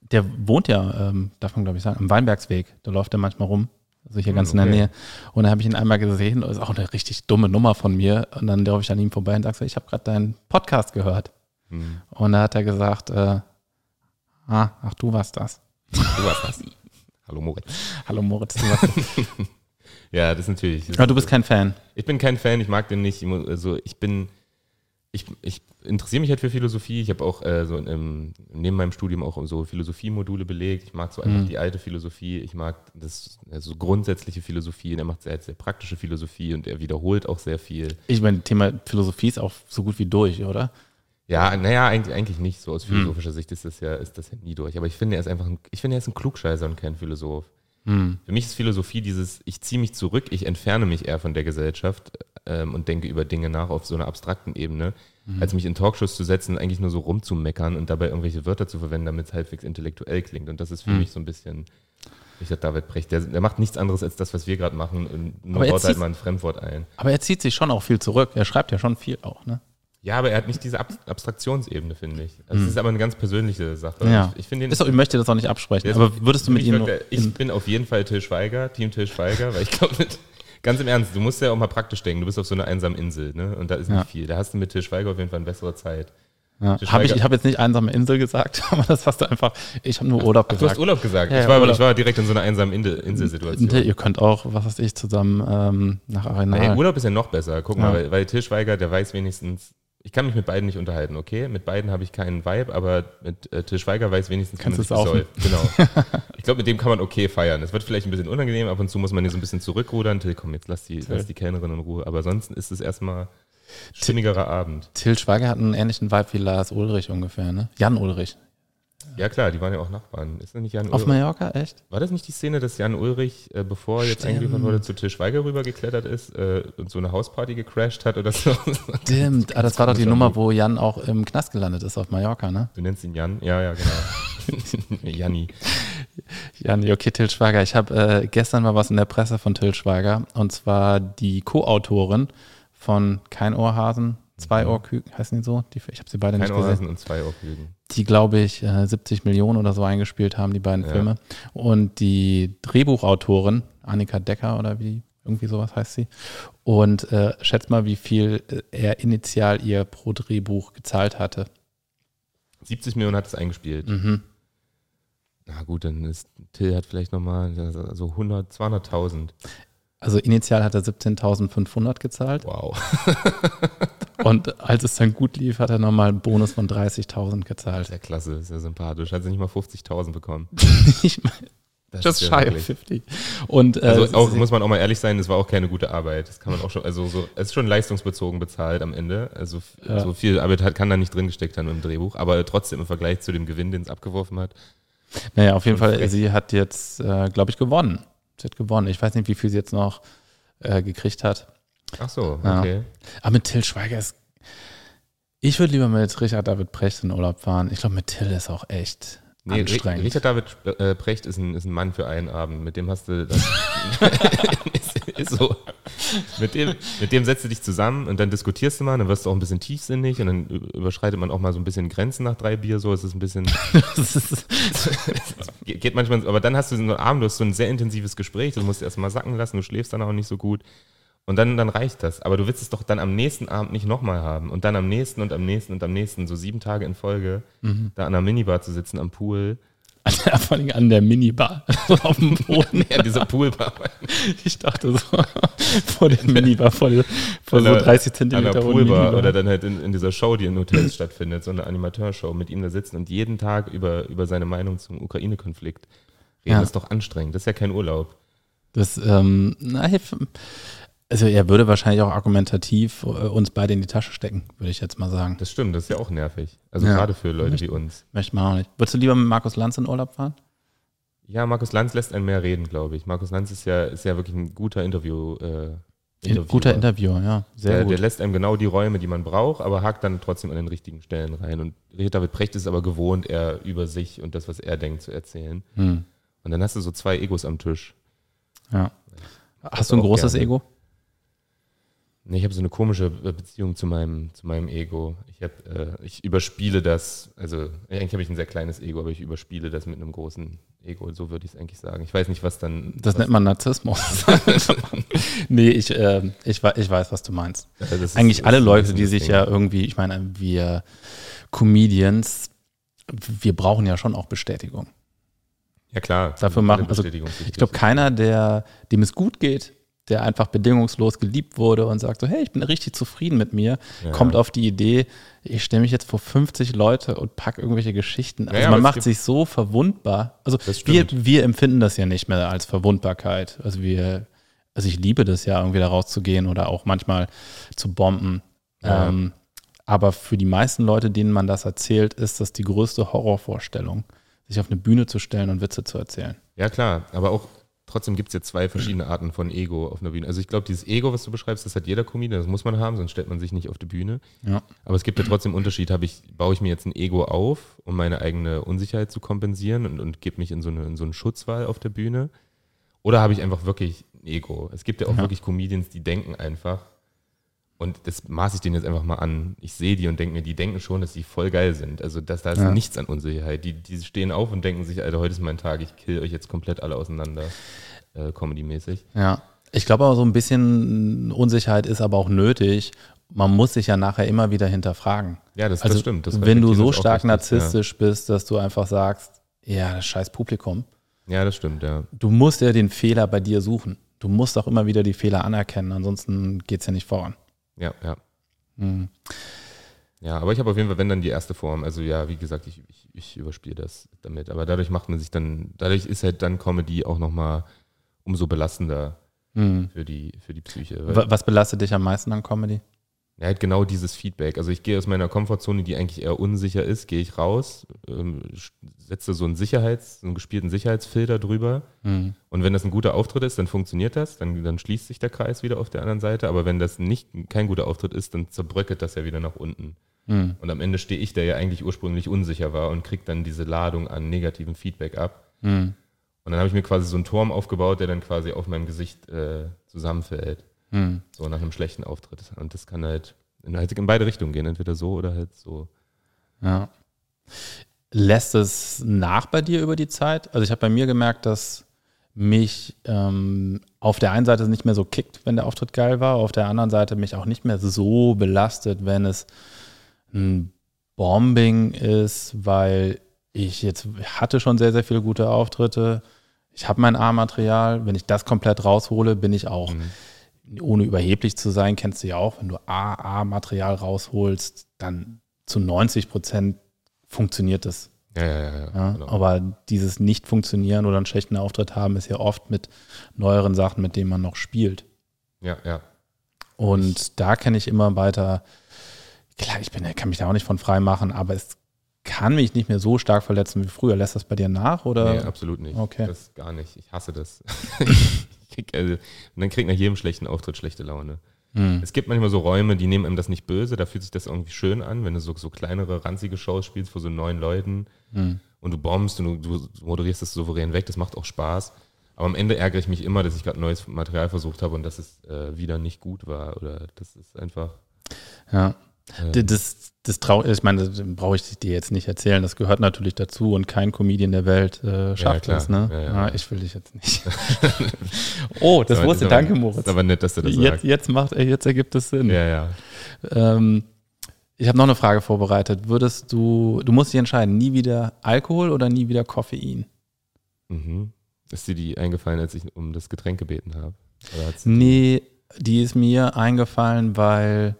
der wohnt ja, ähm, darf man glaube ich sagen, am Weinbergsweg. Da läuft er manchmal rum. Also hier hm, ganz okay. in der Nähe. Und dann habe ich ihn einmal gesehen, das ist auch eine richtig dumme Nummer von mir. Und dann laufe ich an ihm vorbei und sage so, ich habe gerade deinen Podcast gehört. Hm. Und da hat er gesagt, äh, ah, ach, du warst das. Du warst das. Hallo Moritz. [LAUGHS] Hallo Moritz, du warst das. [LAUGHS] ja, das ist natürlich. Das Aber du bist kein Fan. Ich bin kein Fan, ich mag den nicht. Also ich bin, ich, ich interessiere mich halt für Philosophie. Ich habe auch äh, so im, neben meinem Studium auch so Philosophiemodule belegt. Ich mag so einfach mhm. die alte Philosophie. Ich mag das also grundsätzliche Philosophie. Und er macht sehr, sehr praktische Philosophie und er wiederholt auch sehr viel. Ich meine, Thema Philosophie ist auch so gut wie durch, oder? Ja, naja, eigentlich, eigentlich nicht. So aus mhm. philosophischer mhm. Sicht ist das ja, ist das ja nie durch. Aber ich finde, er ist einfach ein, ich finde, er ist ein Klugscheißer und kein Philosoph. Mhm. Für mich ist Philosophie dieses, ich ziehe mich zurück, ich entferne mich eher von der Gesellschaft ähm, und denke über Dinge nach auf so einer abstrakten Ebene mhm. als mich in Talkshows zu setzen, eigentlich nur so rumzumeckern und dabei irgendwelche Wörter zu verwenden, damit es halbwegs intellektuell klingt. Und das ist für mhm. mich so ein bisschen, ich sag David Brecht, der, der, macht nichts anderes als das, was wir gerade machen, und nur baut halt mal ein Fremdwort ein. Aber er zieht sich schon auch viel zurück. Er schreibt ja schon viel auch, ne? Ja, aber er hat nicht diese Ab Abstraktionsebene, finde ich. Also mhm. ist aber eine ganz persönliche Sache. Ja. Ich, ich, ihn, auch, ich möchte das auch nicht absprechen, aber würdest du mit ihm. Ich bin auf jeden Fall Till Schweiger, Team Till Schweiger, weil ich glaube, Ganz im Ernst, du musst ja auch mal praktisch denken. Du bist auf so einer einsamen Insel, ne? Und da ist ja. nicht viel. Da hast du mit Til Schweiger auf jeden Fall eine bessere Zeit. Ja. Hab ich ich habe jetzt nicht einsame Insel gesagt, [LAUGHS] aber das hast du einfach, ich habe nur Urlaub Ach, gesagt. Du hast Urlaub gesagt. Ja, ich, war, Urlaub. ich war direkt in so einer einsamen Inselsituation. Nee, ihr könnt auch, was weiß ich, zusammen ähm, nach Arena. Nee, Urlaub ist ja noch besser. Guck mal, weil, weil Til Schweiger, der weiß wenigstens, ich kann mich mit beiden nicht unterhalten, okay? Mit beiden habe ich keinen Vibe, aber mit äh, Til Schweiger weiß wenigstens, Kannst wie man sich [LAUGHS] Genau. ich glaube, mit dem kann man okay feiern. Es wird vielleicht ein bisschen unangenehm, ab und zu muss man hier so ein bisschen zurückrudern. Till, komm, jetzt lass die, lass die Kellnerin in Ruhe. Aber ansonsten ist es erstmal stimmigerer Abend. Till Schweiger hat einen ähnlichen Vibe wie Lars Ulrich ungefähr, ne? Jan Ulrich. Ja klar, die waren ja auch Nachbarn. Ist das nicht Jan Auf Ulrich? Mallorca, echt? War das nicht die Szene, dass Jan Ulrich, äh, bevor er jetzt eingeliefert wurde, zu Til Schweiger rübergeklettert ist äh, und so eine Hausparty gecrashed hat oder so? Stimmt, ah, das war doch die Nummer, wo Jan auch im Knast gelandet ist auf Mallorca, ne? Du nennst ihn Jan? Ja, ja, genau. [LAUGHS] Janni. Janni, okay, Til Schweiger. Ich habe äh, gestern mal was in der Presse von Til Schweiger und zwar die Co-Autorin von Kein Ohrhasen, Zwei mhm. Ohrküken, heißen die so? Die, ich habe sie beide Kein nicht gesehen. Und zwei Ohrküken die, glaube ich, 70 äh, Millionen oder so eingespielt haben, die beiden ja. Filme. Und die Drehbuchautorin, Annika Decker oder wie, irgendwie sowas heißt sie. Und äh, schätzt mal, wie viel äh, er initial ihr pro Drehbuch gezahlt hatte. 70 Millionen hat es eingespielt. Mhm. Na gut, dann ist Till hat vielleicht nochmal so 100, 200.000. Also initial hat er 17.500 gezahlt. Wow. [LAUGHS] Und als es dann gut lief, hat er nochmal einen Bonus von 30.000 gezahlt. Sehr klasse, sehr sympathisch. Hat sie nicht mal 50.000 bekommen. [LAUGHS] ich meine, das ist shy 50. Und, äh, also auch, muss man auch mal ehrlich sein, es war auch keine gute Arbeit. Das kann man auch schon, also so, es ist schon leistungsbezogen bezahlt am Ende. Also ja. so viel Arbeit hat, kann da nicht drin gesteckt haben im Drehbuch, aber trotzdem im Vergleich zu dem Gewinn, den es abgeworfen hat. Naja, auf jeden Fall, frech. sie hat jetzt, äh, glaube ich, gewonnen. Sie hat gewonnen. Ich weiß nicht, wie viel sie jetzt noch äh, gekriegt hat. Ach so, okay. Ja. Aber mit Till Schweiger ist. Ich würde lieber mit Richard David Precht in Urlaub fahren. Ich glaube, mit Till ist auch echt nee, anstrengend. Richard David äh, Precht ist ein, ist ein Mann für einen Abend. Mit dem hast du. Das [LAUGHS] [LAUGHS] ist, ist, so. Mit, dem, mit dem setzt du dich zusammen und dann diskutierst du mal, dann wirst du auch ein bisschen tiefsinnig und dann überschreitet man auch mal so ein bisschen Grenzen nach drei Bier, so es ist ein bisschen. [LAUGHS] geht manchmal, aber dann hast du so einen Abend, du hast so ein sehr intensives Gespräch, das musst du erstmal sacken lassen, du schläfst dann auch nicht so gut. Und dann, dann reicht das. Aber du willst es doch dann am nächsten Abend nicht nochmal haben. Und dann am nächsten und am nächsten und am nächsten, so sieben Tage in Folge, mhm. da an der Minibar zu sitzen am Pool vor allem an der Minibar [LAUGHS] auf dem Boden. ja, dieser Poolbar. Ich dachte so, vor der Minibar, vor, vor so 30 Zentimeter. An der Poolbar oder dann halt in, in, dieser Show, die in Hotels stattfindet, so eine Animateurshow, mit ihm da sitzen und jeden Tag über, über seine Meinung zum Ukraine-Konflikt reden. Ja. Das ist doch anstrengend. Das ist ja kein Urlaub. Das, ähm, na, also er würde wahrscheinlich auch argumentativ äh, uns beide in die Tasche stecken, würde ich jetzt mal sagen. Das stimmt, das ist ja auch nervig. Also ja. gerade für Leute möchte, wie uns. Möchte man auch nicht. Würdest du lieber mit Markus Lanz in Urlaub fahren? Ja, Markus Lanz lässt einen mehr reden, glaube ich. Markus Lanz ist ja, ist ja wirklich ein guter Interview. Äh, Interviewer. Guter Interviewer, ja. Sehr der, gut. Der lässt einem genau die Räume, die man braucht, aber hakt dann trotzdem an den richtigen Stellen rein. Und David Precht ist aber gewohnt, er über sich und das, was er denkt, zu erzählen. Hm. Und dann hast du so zwei Egos am Tisch. Ja. Hast du ein großes gerne. Ego? Nee, ich habe so eine komische Beziehung zu meinem, zu meinem Ego. Ich, hab, äh, ich überspiele das, also eigentlich habe ich ein sehr kleines Ego, aber ich überspiele das mit einem großen Ego, so würde ich es eigentlich sagen. Ich weiß nicht, was dann. Das was nennt man Narzissmus. [LAUGHS] nee, ich, äh, ich, ich weiß, was du meinst. Ja, eigentlich ist, alle Leute, die sich Ding. ja irgendwie, ich meine, wir Comedians, wir brauchen ja schon auch Bestätigung. Ja, klar. Dafür machen, also, ich glaube, keiner, der, dem es gut geht, der einfach bedingungslos geliebt wurde und sagt so, hey, ich bin richtig zufrieden mit mir, ja. kommt auf die Idee, ich stelle mich jetzt vor 50 Leute und packe irgendwelche Geschichten. Also ja, man macht sich so verwundbar. Also wir, wir empfinden das ja nicht mehr als Verwundbarkeit. Also wir, also ich liebe das ja, irgendwie da rauszugehen oder auch manchmal zu bomben. Ja. Ähm, aber für die meisten Leute, denen man das erzählt, ist das die größte Horrorvorstellung, sich auf eine Bühne zu stellen und Witze zu erzählen. Ja, klar, aber auch trotzdem gibt es ja zwei verschiedene Arten von Ego auf einer Bühne. Also ich glaube, dieses Ego, was du beschreibst, das hat jeder Comedian, das muss man haben, sonst stellt man sich nicht auf die Bühne. Ja. Aber es gibt ja trotzdem Unterschied, habe ich, baue ich mir jetzt ein Ego auf, um meine eigene Unsicherheit zu kompensieren und, und gebe mich in so, eine, in so einen Schutzwall auf der Bühne? Oder habe ich einfach wirklich ein Ego? Es gibt ja auch ja. wirklich Comedians, die denken einfach, und das maße ich denen jetzt einfach mal an. Ich sehe die und denke mir, die denken schon, dass die voll geil sind. Also dass da ist ja. nichts an Unsicherheit. Die, die stehen auf und denken sich, Alter, heute ist mein Tag, ich kill euch jetzt komplett alle auseinander, äh, comedy-mäßig. Ja. Ich glaube aber so ein bisschen Unsicherheit ist aber auch nötig. Man muss sich ja nachher immer wieder hinterfragen. Ja, das, also, das stimmt. Das wenn du so stark narzisstisch ja. bist, dass du einfach sagst, ja, das scheiß Publikum. Ja, das stimmt, ja. Du musst ja den Fehler bei dir suchen. Du musst auch immer wieder die Fehler anerkennen, ansonsten geht es ja nicht voran. Ja, ja. Mhm. Ja, aber ich habe auf jeden Fall, wenn dann die erste Form, also ja, wie gesagt, ich, ich, ich überspiele das damit. Aber dadurch macht man sich dann, dadurch ist halt dann Comedy auch nochmal umso belastender mhm. für, die, für die Psyche. Was belastet dich am meisten an Comedy? Ja, halt genau dieses Feedback. Also ich gehe aus meiner Komfortzone, die eigentlich eher unsicher ist, gehe ich raus, ähm, setze so einen Sicherheits-, so einen gespielten Sicherheitsfilter drüber. Mhm. Und wenn das ein guter Auftritt ist, dann funktioniert das, dann, dann schließt sich der Kreis wieder auf der anderen Seite. Aber wenn das nicht kein guter Auftritt ist, dann zerbröckelt das ja wieder nach unten. Mhm. Und am Ende stehe ich, der ja eigentlich ursprünglich unsicher war und kriege dann diese Ladung an negativem Feedback ab. Mhm. Und dann habe ich mir quasi so einen Turm aufgebaut, der dann quasi auf meinem Gesicht äh, zusammenfällt. Hm. So nach einem schlechten Auftritt. Und das kann halt in, halt in beide Richtungen gehen, entweder so oder halt so. Ja. Lässt es nach bei dir über die Zeit? Also ich habe bei mir gemerkt, dass mich ähm, auf der einen Seite nicht mehr so kickt, wenn der Auftritt geil war, auf der anderen Seite mich auch nicht mehr so belastet, wenn es ein Bombing ist, weil ich jetzt hatte schon sehr, sehr viele gute Auftritte. Ich habe mein A-Material. Wenn ich das komplett raushole, bin ich auch mhm ohne überheblich zu sein, kennst du ja auch, wenn du AA-Material rausholst, dann zu 90 Prozent funktioniert das. Ja, ja, ja. ja genau. Aber dieses Nicht-Funktionieren oder einen schlechten Auftritt haben, ist ja oft mit neueren Sachen, mit denen man noch spielt. Ja, ja. Und da kenne ich immer weiter, klar, ich bin, kann mich da auch nicht von frei machen, aber es kann mich nicht mehr so stark verletzen wie früher. Lässt das bei dir nach? Oder? Nee, absolut nicht. Okay. Das gar nicht. Ich hasse das. [LAUGHS] krieg, also, und dann kriegt nach jedem schlechten Auftritt schlechte Laune. Mhm. Es gibt manchmal so Räume, die nehmen einem das nicht böse, da fühlt sich das irgendwie schön an, wenn du so, so kleinere, ranzige Shows spielst vor so neun Leuten mhm. und du bombst und du, du moderierst das souverän weg, das macht auch Spaß. Aber am Ende ärgere ich mich immer, dass ich gerade neues Material versucht habe und dass es äh, wieder nicht gut war. Oder das ist einfach. Ja. Äh, das, das trau ich meine, das brauche ich dir jetzt nicht erzählen. Das gehört natürlich dazu und kein Comedian der Welt äh, schafft ja, das. Ne? Ja, ja. Ah, ich will dich jetzt nicht. [LAUGHS] oh, das wusste, danke Moritz. Ist aber nett, dass du das jetzt, sagst. Jetzt, macht, jetzt ergibt es Sinn. Ja, ja. Ähm, ich habe noch eine Frage vorbereitet. Würdest du, du musst dich entscheiden, nie wieder Alkohol oder nie wieder Koffein? Mhm. Ist dir die eingefallen, als ich um das Getränk gebeten habe? Nee, die ist mir eingefallen, weil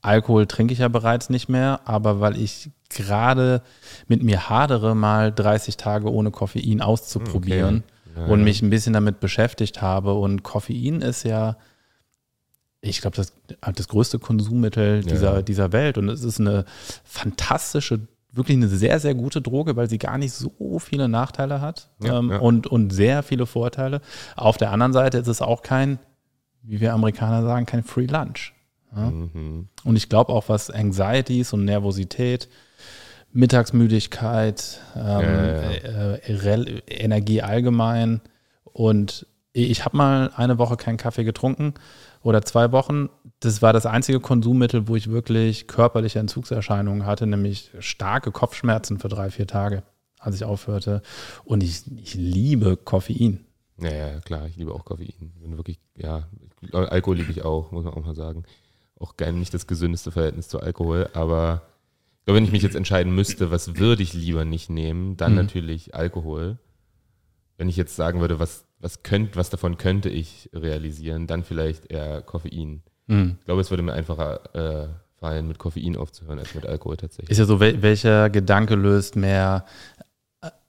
Alkohol trinke ich ja bereits nicht mehr, aber weil ich gerade mit mir hadere, mal 30 Tage ohne Koffein auszuprobieren okay. ja, und mich ein bisschen damit beschäftigt habe. Und Koffein ist ja, ich glaube, das, das größte Konsummittel dieser, ja. dieser Welt. Und es ist eine fantastische, wirklich eine sehr, sehr gute Droge, weil sie gar nicht so viele Nachteile hat ähm, Und, und sehr viele Vorteile. Auf der anderen Seite ist es auch kein, wie wir Amerikaner sagen, kein Free Lunch. Ja? Mhm. Und ich glaube auch, was Anxieties und Nervosität, Mittagsmüdigkeit, ähm, ja, ja. Äh, äh, Energie allgemein und ich habe mal eine Woche keinen Kaffee getrunken oder zwei Wochen. Das war das einzige Konsummittel, wo ich wirklich körperliche Entzugserscheinungen hatte, nämlich starke Kopfschmerzen für drei, vier Tage, als ich aufhörte. Und ich, ich liebe Koffein. Ja, ja, klar, ich liebe auch Koffein. Bin wirklich, ja, Alkohol liebe ich auch, muss man auch mal sagen auch gerne nicht das gesündeste Verhältnis zu Alkohol, aber ich glaube, wenn ich mich jetzt entscheiden müsste, was würde ich lieber nicht nehmen, dann mhm. natürlich Alkohol. Wenn ich jetzt sagen würde, was, was, könnt, was davon könnte ich realisieren, dann vielleicht eher Koffein. Mhm. Ich glaube, es würde mir einfacher äh, fallen, mit Koffein aufzuhören, als mit Alkohol tatsächlich. Ist ja so, wel welcher Gedanke löst mehr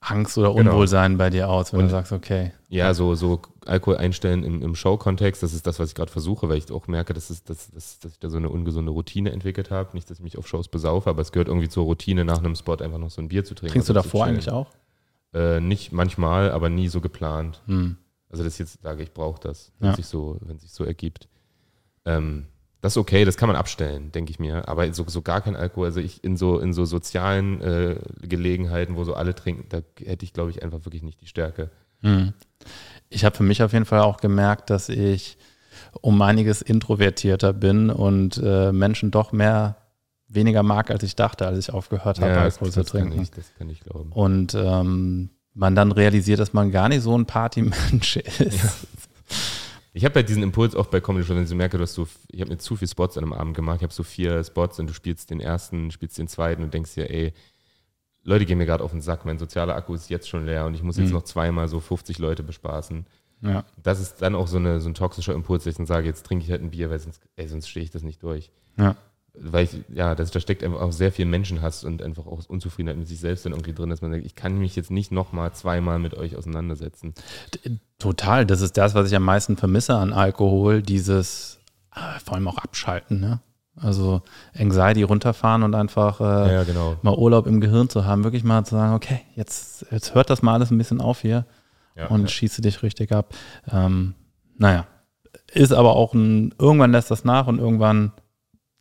Angst oder genau. Unwohlsein genau. bei dir aus, wenn und, du sagst, okay. Ja, so, so Alkohol einstellen im, im Show-Kontext, das ist das, was ich gerade versuche, weil ich auch merke, dass, es, dass, dass, dass ich da so eine ungesunde Routine entwickelt habe. Nicht, dass ich mich auf Shows besaufe, aber es gehört irgendwie zur Routine, nach einem Spot einfach noch so ein Bier zu trinken. Trinkst du davor eigentlich auch? Äh, nicht manchmal, aber nie so geplant. Hm. Also, dass ich jetzt sage, ich brauche das, wenn ja. sich so, wenn sich so ergibt. Ähm, das ist okay, das kann man abstellen, denke ich mir. Aber so, so gar kein Alkohol, also ich in so, in so sozialen äh, Gelegenheiten, wo so alle trinken, da hätte ich, glaube ich, einfach wirklich nicht die Stärke. Hm. Ich habe für mich auf jeden Fall auch gemerkt, dass ich um einiges introvertierter bin und äh, Menschen doch mehr weniger mag, als ich dachte, als ich aufgehört habe, ja, Alkohol zu trinken. Kann ich, das kann ich glauben. Und ähm, man dann realisiert, dass man gar nicht so ein Partymensch [LAUGHS] ist. Ja. Ich habe ja diesen Impuls auch bei Comedy Show, wenn ich so merke, dass du, ich habe mir zu viele Spots an einem Abend gemacht, ich habe so vier Spots und du spielst den ersten, spielst den zweiten und denkst dir, ey, Leute gehen mir gerade auf den Sack, mein sozialer Akku ist jetzt schon leer und ich muss jetzt mhm. noch zweimal so 50 Leute bespaßen. Ja. Das ist dann auch so, eine, so ein toxischer Impuls, dass ich dann sage, jetzt trinke ich halt ein Bier, weil sonst, ey, sonst stehe ich das nicht durch. Ja. Weil ich, ja, das, da steckt einfach auch sehr viel Menschenhass und einfach auch Unzufriedenheit mit sich selbst dann irgendwie drin, dass man sagt, ich kann mich jetzt nicht nochmal zweimal mit euch auseinandersetzen. Total, das ist das, was ich am meisten vermisse an Alkohol, dieses äh, vor allem auch Abschalten, ne? Also Anxiety runterfahren und einfach äh, ja, genau. mal Urlaub im Gehirn zu haben, wirklich mal zu sagen, okay, jetzt, jetzt hört das mal alles ein bisschen auf hier ja, und schieße dich richtig ab. Ähm, naja, ist aber auch ein, irgendwann lässt das nach und irgendwann,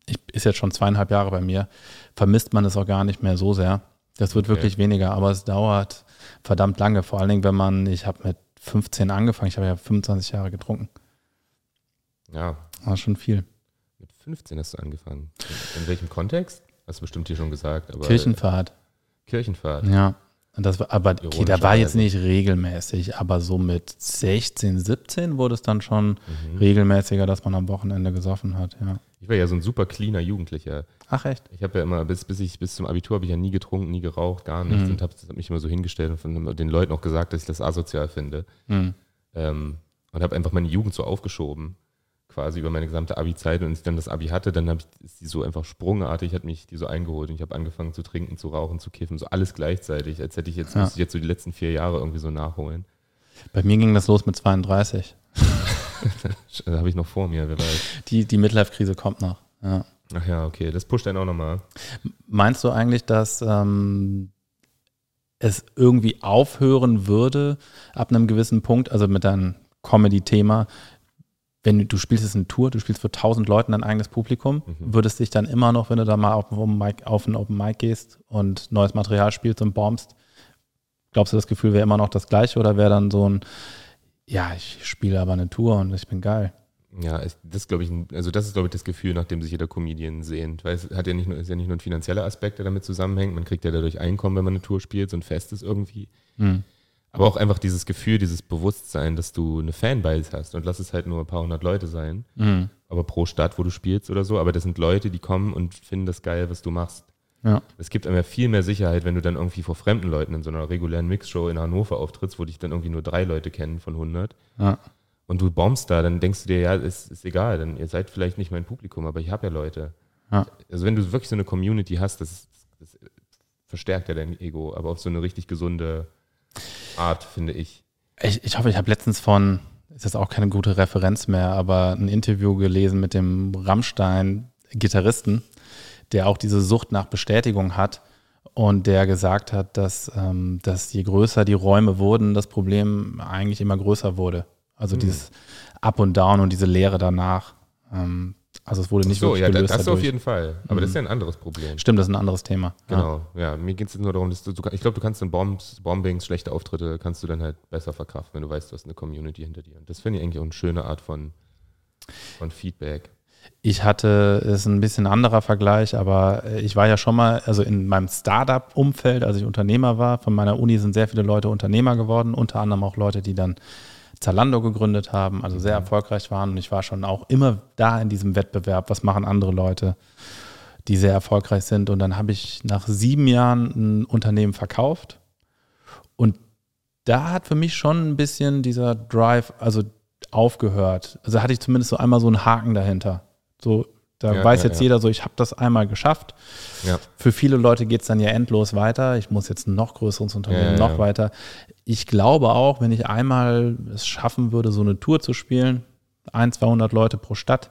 ich, ist jetzt schon zweieinhalb Jahre bei mir, vermisst man es auch gar nicht mehr so sehr. Das wird okay. wirklich weniger, aber es dauert verdammt lange, vor allen Dingen, wenn man, ich habe mit 15 angefangen, ich habe ja 25 Jahre getrunken. Ja. War schon viel. 15 hast du angefangen. In, in welchem Kontext? Hast du bestimmt hier schon gesagt. Aber, Kirchenfahrt. Kirchenfahrt. Ja. Das war, aber okay, da war jetzt nicht regelmäßig, aber so mit 16, 17 wurde es dann schon mhm. regelmäßiger, dass man am Wochenende gesoffen hat, ja. Ich war ja so ein super cleaner Jugendlicher. Ach echt? Ich habe ja immer, bis, bis ich bis zum Abitur habe ich ja nie getrunken, nie geraucht, gar nichts mhm. und habe hab mich immer so hingestellt und von den Leuten auch gesagt, dass ich das asozial finde. Mhm. Ähm, und habe einfach meine Jugend so aufgeschoben quasi über meine gesamte Abi-Zeit und als ich dann das Abi hatte, dann habe ich ist die so einfach sprungartig, hat mich die so eingeholt und ich habe angefangen zu trinken, zu rauchen, zu kiffen, so alles gleichzeitig, als hätte ich jetzt, ja. ich jetzt so die letzten vier Jahre irgendwie so nachholen. Bei mir ging das los mit 32. da habe ich noch vor mir, wer weiß. Die, die Midlife-Krise kommt noch, ja. Ach ja, okay, das pusht dann auch nochmal. Meinst du eigentlich, dass ähm, es irgendwie aufhören würde ab einem gewissen Punkt, also mit deinem Comedy-Thema, wenn du, du spielst es in Tour, du spielst für tausend Leuten dein eigenes Publikum, mhm. würdest dich dann immer noch, wenn du da mal auf, auf ein Open Mic gehst und neues Material spielst und bombst, glaubst du, das Gefühl wäre immer noch das gleiche oder wäre dann so ein, Ja, ich spiele aber eine Tour und ich bin geil. Ja, das glaube ich, also das ist glaube ich das Gefühl, nach dem sich jeder Comedian sehnt, weil es hat ja nicht nur, ist ja nicht nur ein finanzieller Aspekt, der damit zusammenhängt. Man kriegt ja dadurch Einkommen, wenn man eine Tour spielt, so ein festes irgendwie. Mhm. Aber auch einfach dieses Gefühl, dieses Bewusstsein, dass du eine Fanbase hast und lass es halt nur ein paar hundert Leute sein, mhm. aber pro Stadt, wo du spielst oder so. Aber das sind Leute, die kommen und finden das geil, was du machst. Ja. Es gibt einem ja viel mehr Sicherheit, wenn du dann irgendwie vor fremden Leuten in so einer regulären Mixshow in Hannover auftrittst, wo dich dann irgendwie nur drei Leute kennen von 100. Ja. Und du bombst da, dann denkst du dir, ja, ist, ist egal, dann ihr seid vielleicht nicht mein Publikum, aber ich habe ja Leute. Ja. Also wenn du wirklich so eine Community hast, das, das verstärkt ja dein Ego, aber auf so eine richtig gesunde Art, finde ich. Ich, ich hoffe, ich habe letztens von, ist das auch keine gute Referenz mehr, aber ein Interview gelesen mit dem Rammstein-Gitarristen, der auch diese Sucht nach Bestätigung hat und der gesagt hat, dass, ähm, dass je größer die Räume wurden, das Problem eigentlich immer größer wurde. Also mhm. dieses Up und Down und diese Leere danach. Ähm, also es wurde nicht so, ja, gelöst das dadurch. auf jeden Fall. Aber mhm. das ist ja ein anderes Problem. Stimmt, das ist ein anderes Thema. Genau, ja. ja mir geht es nur darum, dass du, ich glaube, du kannst in Bombs, Bombings, schlechte Auftritte, kannst du dann halt besser verkraften, wenn du weißt, du hast eine Community hinter dir. Und das finde ich eigentlich auch eine schöne Art von, von Feedback. Ich hatte, ist ein bisschen anderer Vergleich, aber ich war ja schon mal, also in meinem Startup-Umfeld, als ich Unternehmer war, von meiner Uni sind sehr viele Leute Unternehmer geworden, unter anderem auch Leute, die dann Zalando gegründet haben, also sehr mhm. erfolgreich waren. Und ich war schon auch immer da in diesem Wettbewerb, was machen andere Leute, die sehr erfolgreich sind. Und dann habe ich nach sieben Jahren ein Unternehmen verkauft. Und da hat für mich schon ein bisschen dieser Drive, also aufgehört. Also hatte ich zumindest so einmal so einen Haken dahinter. So, da ja, weiß ja, jetzt ja. jeder so, ich habe das einmal geschafft. Für viele Leute geht es dann ja endlos weiter. Ich muss jetzt ein noch größeres Unternehmen noch weiter. Ich glaube auch, wenn ich einmal es schaffen würde, so eine Tour zu spielen, ein, 200 Leute pro Stadt,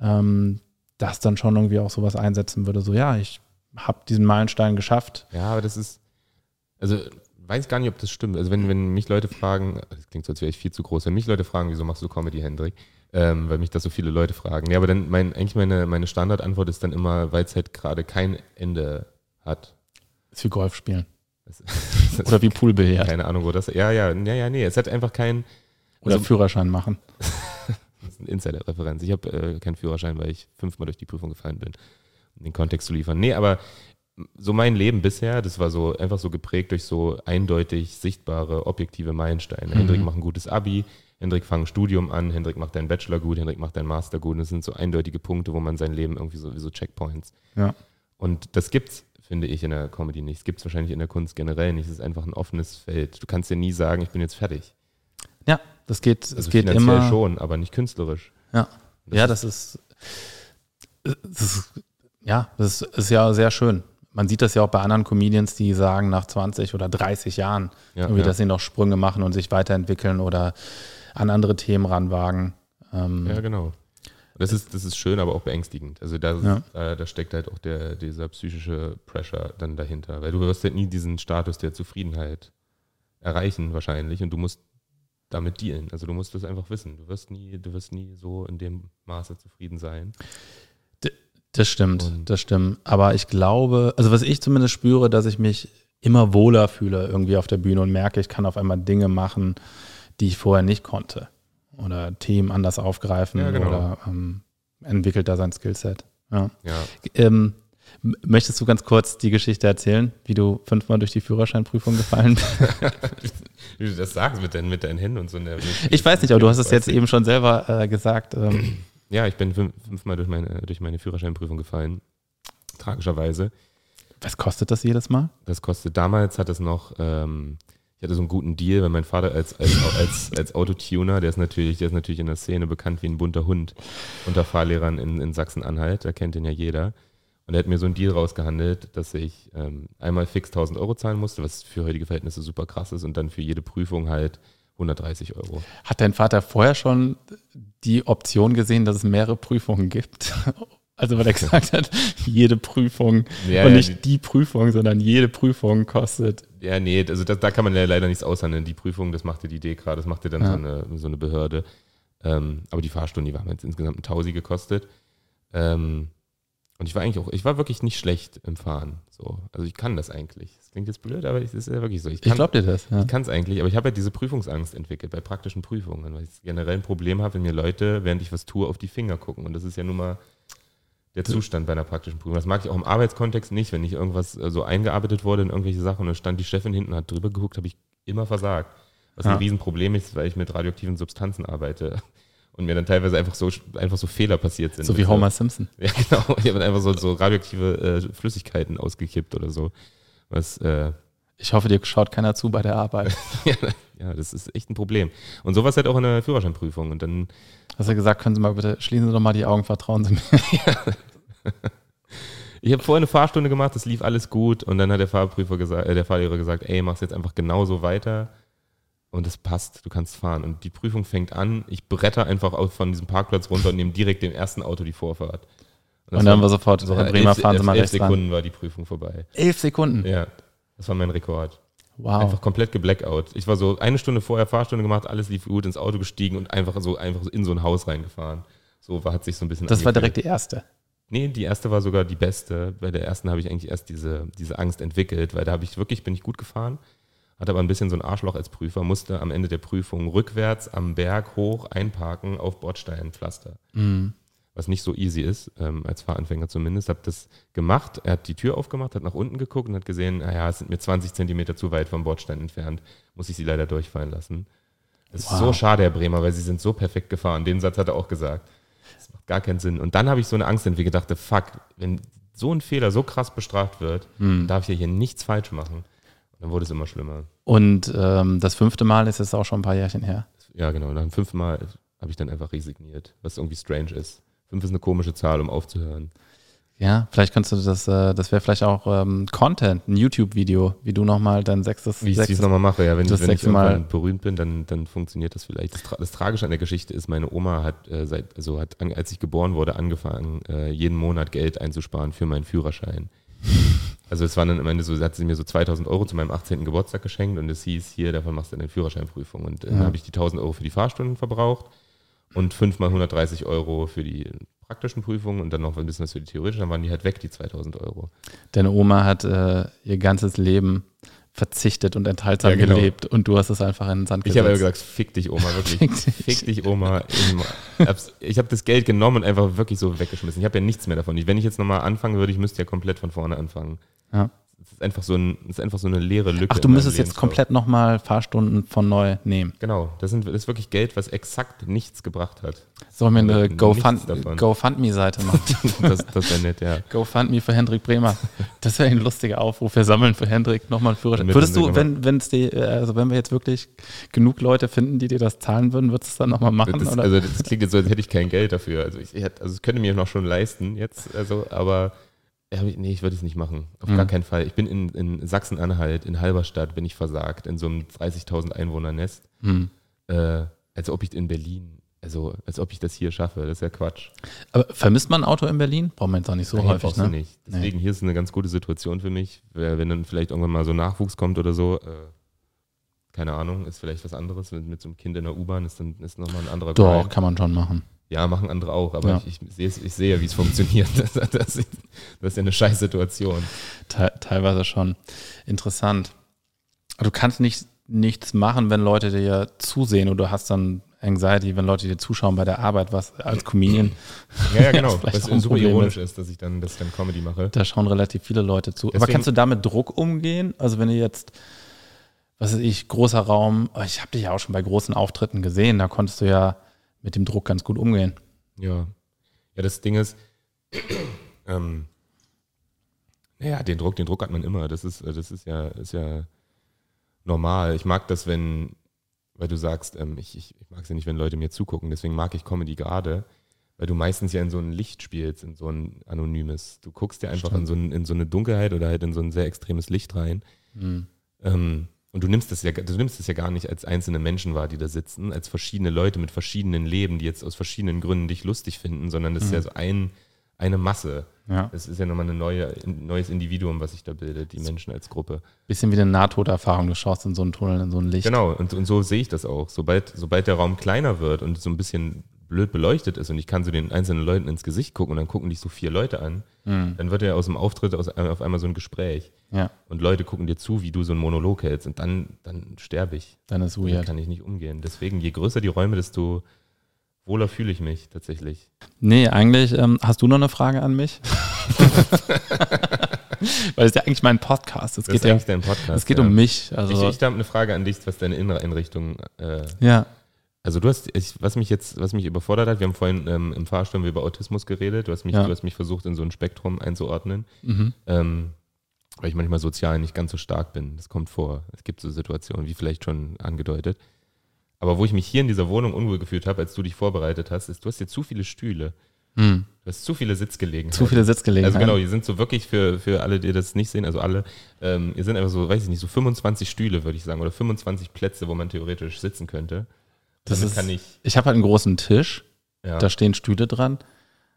ähm, das dann schon irgendwie auch sowas einsetzen würde. So, ja, ich habe diesen Meilenstein geschafft. Ja, aber das ist, also weiß gar nicht, ob das stimmt. Also wenn, wenn mich Leute fragen, das klingt so, als wäre ich viel zu groß, wenn mich Leute fragen, wieso machst du Comedy, Hendrik? Ähm, weil mich das so viele Leute fragen. Ja, aber dann mein, eigentlich meine, meine Standardantwort ist dann immer, weil es halt gerade kein Ende hat. Das ist wie Golf spielen. Das, das [LAUGHS] Oder wie Poolbillard. Keine Ahnung, wo das. Ja, ja, ja, ja, nee. Es hat einfach kein. Oder also, Führerschein machen. [LAUGHS] das ist eine Insider-Referenz. Ich habe äh, keinen Führerschein, weil ich fünfmal durch die Prüfung gefallen bin, um den Kontext zu liefern. Nee, aber so mein Leben bisher, das war so einfach so geprägt durch so eindeutig sichtbare, objektive Meilensteine. Mhm. Hendrik macht ein gutes Abi, Hendrik fang Studium an, Hendrik macht deinen Bachelor gut, Hendrik macht deinen Master gut. Das sind so eindeutige Punkte, wo man sein Leben irgendwie so, wie so Checkpoints. Ja. Und das gibt's, finde ich, in der Comedy nicht. Es gibt es wahrscheinlich in der Kunst generell nicht. Es ist einfach ein offenes Feld. Du kannst ja nie sagen, ich bin jetzt fertig. Ja, das geht, also das geht immer. schon, aber nicht künstlerisch. Ja, das ja, das ist, das ist, ja, das ist ja sehr schön. Man sieht das ja auch bei anderen Comedians, die sagen nach 20 oder 30 Jahren, ja, ja. dass sie noch Sprünge machen und sich weiterentwickeln oder an andere Themen ranwagen. Ähm, ja, genau. Das ist, das ist schön, aber auch beängstigend. Also da, ja. da, da, steckt halt auch der, dieser psychische Pressure dann dahinter. Weil du wirst halt nie diesen Status der Zufriedenheit erreichen wahrscheinlich und du musst damit dealen. Also du musst das einfach wissen. Du wirst nie, du wirst nie so in dem Maße zufrieden sein. Das stimmt, und das stimmt. Aber ich glaube, also was ich zumindest spüre, dass ich mich immer wohler fühle irgendwie auf der Bühne und merke, ich kann auf einmal Dinge machen, die ich vorher nicht konnte. Oder Themen anders aufgreifen ja, genau. oder ähm, entwickelt da sein Skillset. Ja. ja. Ähm, möchtest du ganz kurz die Geschichte erzählen, wie du fünfmal durch die Führerscheinprüfung gefallen bist? [LAUGHS] wie du das sagst mit, dein, mit deinen Händen und so. Ne, ich weiß nicht, aber du hast es jetzt eben schon selber äh, gesagt. Ähm. Ja, ich bin fünfmal durch meine, durch meine Führerscheinprüfung gefallen. Tragischerweise. Was kostet das jedes Mal? Das kostet, damals hat es noch ähm, hatte so einen guten Deal, weil mein Vater als, als, als, als Autotuner, der ist, natürlich, der ist natürlich in der Szene bekannt wie ein bunter Hund unter Fahrlehrern in, in Sachsen-Anhalt, da kennt ihn ja jeder. Und er hat mir so einen Deal rausgehandelt, dass ich ähm, einmal fix 1000 Euro zahlen musste, was für heutige Verhältnisse super krass ist, und dann für jede Prüfung halt 130 Euro. Hat dein Vater vorher schon die Option gesehen, dass es mehrere Prüfungen gibt? Also weil er gesagt hat, jede Prüfung ja, und nicht ja, die, die, Prüfung, sondern jede Prüfung kostet. Ja, nee, also da, da kann man ja leider nichts aushandeln. Die Prüfung, das macht ja die DEKRA, das macht ja dann ja. so, eine, so eine Behörde. Ähm, aber die Fahrstunde, die haben jetzt insgesamt ein Tausi gekostet. Ähm, und ich war eigentlich auch, ich war wirklich nicht schlecht im Fahren. So, also ich kann das eigentlich. Das klingt jetzt blöd, aber es ist ja wirklich so. Ich, ich glaube dir das. Ja. Ich kann es eigentlich, aber ich habe ja diese Prüfungsangst entwickelt bei praktischen Prüfungen, weil ich generell ein Problem habe, wenn mir Leute, während ich was tue, auf die Finger gucken. Und das ist ja nun mal der Zustand bei einer praktischen Prüfung. Das mag ich auch im Arbeitskontext nicht, wenn nicht irgendwas äh, so eingearbeitet wurde in irgendwelche Sachen und dann stand die Chefin hinten hat drüber geguckt, habe ich immer versagt. Was ja. ein Riesenproblem ist, weil ich mit radioaktiven Substanzen arbeite [LAUGHS] und mir dann teilweise einfach so, einfach so Fehler passiert sind. So wie Homer Simpson. [LAUGHS] Ja, genau. Ich habe einfach so, so radioaktive äh, Flüssigkeiten ausgekippt oder so. Was, äh, ich hoffe, dir schaut keiner zu bei der Arbeit. ja, [LAUGHS] ja, das ist echt ein Problem. Und sowas halt auch in der Führerscheinprüfung. Und dann. Hast du gesagt, können Sie mal bitte, schließen Sie doch mal die Augen, vertrauen Sie mir. [LAUGHS] Ich habe vorher eine Fahrstunde gemacht, das lief alles gut und dann hat der Fahrprüfer gesagt, äh, der Fahrlehrer gesagt, ey, mach's jetzt einfach genauso weiter und es passt, du kannst fahren. Und die Prüfung fängt an, ich bretter einfach von diesem Parkplatz runter und nehme direkt dem ersten Auto die Vorfahrt. Und, und dann war sofort, so, Bremer, elf, fahren Sie mal elf rechts Sekunden ran. war die Prüfung vorbei. Elf Sekunden? Ja, das war mein Rekord. Wow. Einfach komplett geblackout. Ich war so eine Stunde vorher Fahrstunde gemacht, alles lief gut, ins Auto gestiegen und einfach so einfach so in so ein Haus reingefahren. So war, hat sich so ein bisschen. Das angefühlt. war direkt die erste. Nee, die erste war sogar die beste. Bei der ersten habe ich eigentlich erst diese, diese Angst entwickelt, weil da habe ich wirklich, bin ich gut gefahren hatte aber ein bisschen so ein Arschloch als Prüfer, musste am Ende der Prüfung rückwärts am Berg hoch einparken auf Bordsteinpflaster. Mhm. Was nicht so easy ist, ähm, als Fahranfänger zumindest. Habe das gemacht. Er hat die Tür aufgemacht, hat nach unten geguckt und hat gesehen, naja, es sind mir 20 Zentimeter zu weit vom Bordstein entfernt. Muss ich sie leider durchfallen lassen. Das wow. ist so schade, Herr Bremer, weil sie sind so perfekt gefahren. Den Satz hat er auch gesagt. Das macht gar keinen Sinn. Und dann habe ich so eine Angst entwickelt, dachte, fuck, wenn so ein Fehler so krass bestraft wird, mhm. darf ich ja hier nichts falsch machen. Dann wurde es immer schlimmer. Und ähm, das fünfte Mal ist es auch schon ein paar Jährchen her. Ja, genau. Nach dem fünften Mal habe ich dann einfach resigniert, was irgendwie strange ist. Fünf ist eine komische Zahl, um aufzuhören. Ja, vielleicht kannst du das, äh, das wäre vielleicht auch ähm, Content, ein YouTube-Video, wie du nochmal dein sechstes Wie ich es nochmal mache, ja. Wenn, wenn ich mal berühmt bin, dann, dann funktioniert das vielleicht. Das, das, Tragische an der Geschichte ist, meine Oma hat, äh, seit, also hat, als ich geboren wurde, angefangen, äh, jeden Monat Geld einzusparen für meinen Führerschein. [LAUGHS] Also es waren dann am Ende so, hat sie mir so 2000 Euro zu meinem 18. Geburtstag geschenkt und es hieß, hier, davon machst du eine Führerscheinprüfung. Und dann ja. habe ich die 1000 Euro für die Fahrstunden verbraucht und 5 mal 130 Euro für die praktischen Prüfungen und dann noch ein bisschen was für die theoretischen, dann waren die halt weg, die 2000 Euro. Deine Oma hat äh, ihr ganzes Leben verzichtet und enthaltsam ja, genau. gelebt und du hast es einfach in den Sand gesetzt. Ich habe ja gesagt, fick dich Oma, wirklich. fick, dich. fick dich Oma. Ich habe das Geld genommen und einfach wirklich so weggeschmissen. Ich habe ja nichts mehr davon. Wenn ich jetzt nochmal anfangen würde, ich müsste ja komplett von vorne anfangen. Ja. Es ist einfach so, ein, ist einfach so eine leere Lücke. Ach, du müsstest jetzt komplett nochmal Fahrstunden von neu nehmen. Genau, das, sind, das ist wirklich Geld, was exakt nichts gebracht hat. Sollen wir eine GoFundMe-Seite machen? [LAUGHS] das das wäre nett, ja. GoFundMe für Hendrik Bremer. Das wäre ein lustiger Aufruf. Wir sammeln für Hendrik nochmal Führerschein. Würdest du, wenn, wenn's die, also wenn wir jetzt wirklich genug Leute finden, die dir das zahlen würden, würdest du es dann nochmal machen? Das, also das klingt jetzt so, als hätte ich kein Geld dafür. Also ich, also es könnte mir noch schon leisten jetzt, also, aber nee, ich würde es nicht machen. Auf mhm. gar keinen Fall. Ich bin in, in Sachsen-Anhalt, in Halberstadt bin ich versagt, in so einem 30.000 Einwohner-Nest. Mhm. Äh, als ob ich in Berlin, also als ob ich das hier schaffe. Das ist ja Quatsch. Aber vermisst man ein Auto in Berlin? Braucht man jetzt auch nicht so Nein, häufig, ne? nicht. Deswegen, nee. hier ist eine ganz gute Situation für mich. Wenn dann vielleicht irgendwann mal so Nachwuchs kommt oder so, äh, keine Ahnung, ist vielleicht was anderes. Mit, mit so einem Kind in der U-Bahn ist dann ist nochmal ein anderer Doch, Grind. kann man schon machen. Ja, machen andere auch, aber ja. ich, ich, sehe, ich sehe ja, wie es funktioniert. [LAUGHS] Das, das, das, ist ja eine scheiß Situation. Te teilweise schon. Interessant. Du kannst nicht, nichts machen, wenn Leute dir zusehen oder du hast dann Anxiety, wenn Leute dir zuschauen bei der Arbeit, was als Comedian. Ja, ja genau. [LAUGHS] was super Problem ironisch ist. ist, dass ich dann, dass ich dann Comedy mache. Da schauen relativ viele Leute zu. Deswegen, aber kannst du damit Druck umgehen? Also wenn du jetzt, was weiß ich, großer Raum, ich habe dich ja auch schon bei großen Auftritten gesehen, da konntest du ja mit dem Druck ganz gut umgehen. Ja. Ja, das Ding ist, [CLEARS THROAT] ähm, naja, den Druck, den Druck hat man immer. Das ist, das ist ja, ist ja normal. Ich mag das, wenn, weil du sagst, ähm, ich, ich, ich mag es ja nicht, wenn Leute mir zugucken, deswegen mag ich Comedy gerade, weil du meistens ja in so ein Licht spielst, in so ein anonymes. Du guckst ja einfach in so, ein, in so, eine Dunkelheit oder halt in so ein sehr extremes Licht rein. Mhm. Ähm, und du nimmst es ja, du nimmst es ja gar nicht als einzelne Menschen wahr, die da sitzen, als verschiedene Leute mit verschiedenen Leben, die jetzt aus verschiedenen Gründen dich lustig finden, sondern das mhm. ist ja so ein, eine Masse. Ja. Das ist ja nochmal ein neue, neues Individuum, was sich da bildet, die Menschen als Gruppe. Bisschen wie eine Nahtoderfahrung, du schaust in so einen Tunnel, in so ein Licht. Genau, und, und so sehe ich das auch. Sobald, sobald der Raum kleiner wird und so ein bisschen blöd beleuchtet ist und ich kann so den einzelnen Leuten ins Gesicht gucken und dann gucken dich so vier Leute an, mhm. dann wird ja aus dem Auftritt aus, auf einmal so ein Gespräch. Ja. Und Leute gucken dir zu, wie du so einen Monolog hältst und dann, dann sterbe ich. Dann ist weird. Dann kann ich nicht umgehen. Deswegen, je größer die Räume, desto wohler fühle ich mich tatsächlich. Nee, eigentlich ähm, hast du noch eine Frage an mich? [LAUGHS] Weil es ja eigentlich mein Podcast. Es das geht ist ja, dein Podcast. Es geht ja. um mich. Also ich, ich habe eine Frage an dich, was deine innere Einrichtung. Äh, ja. Also du hast, ich, was mich jetzt, was mich überfordert hat, wir haben vorhin ähm, im Fahrstuhl über Autismus geredet. Du hast mich, ja. du hast mich versucht, in so ein Spektrum einzuordnen. Mhm. Ähm, weil ich manchmal sozial nicht ganz so stark bin. Das kommt vor. Es gibt so Situationen, wie vielleicht schon angedeutet. Aber wo ich mich hier in dieser Wohnung unwohl gefühlt habe, als du dich vorbereitet hast, ist, du hast hier zu viele Stühle. Hm. Du hast zu viele Sitzgelegenheiten. Zu viele Sitzgelegenheiten. Also genau, die sind so wirklich für, für alle, die das nicht sehen, also alle, ähm, ihr sind einfach so, weiß ich nicht, so 25 Stühle, würde ich sagen, oder 25 Plätze, wo man theoretisch sitzen könnte. Das Damit ist, kann ich. Ich habe halt einen großen Tisch, ja. da stehen Stühle dran.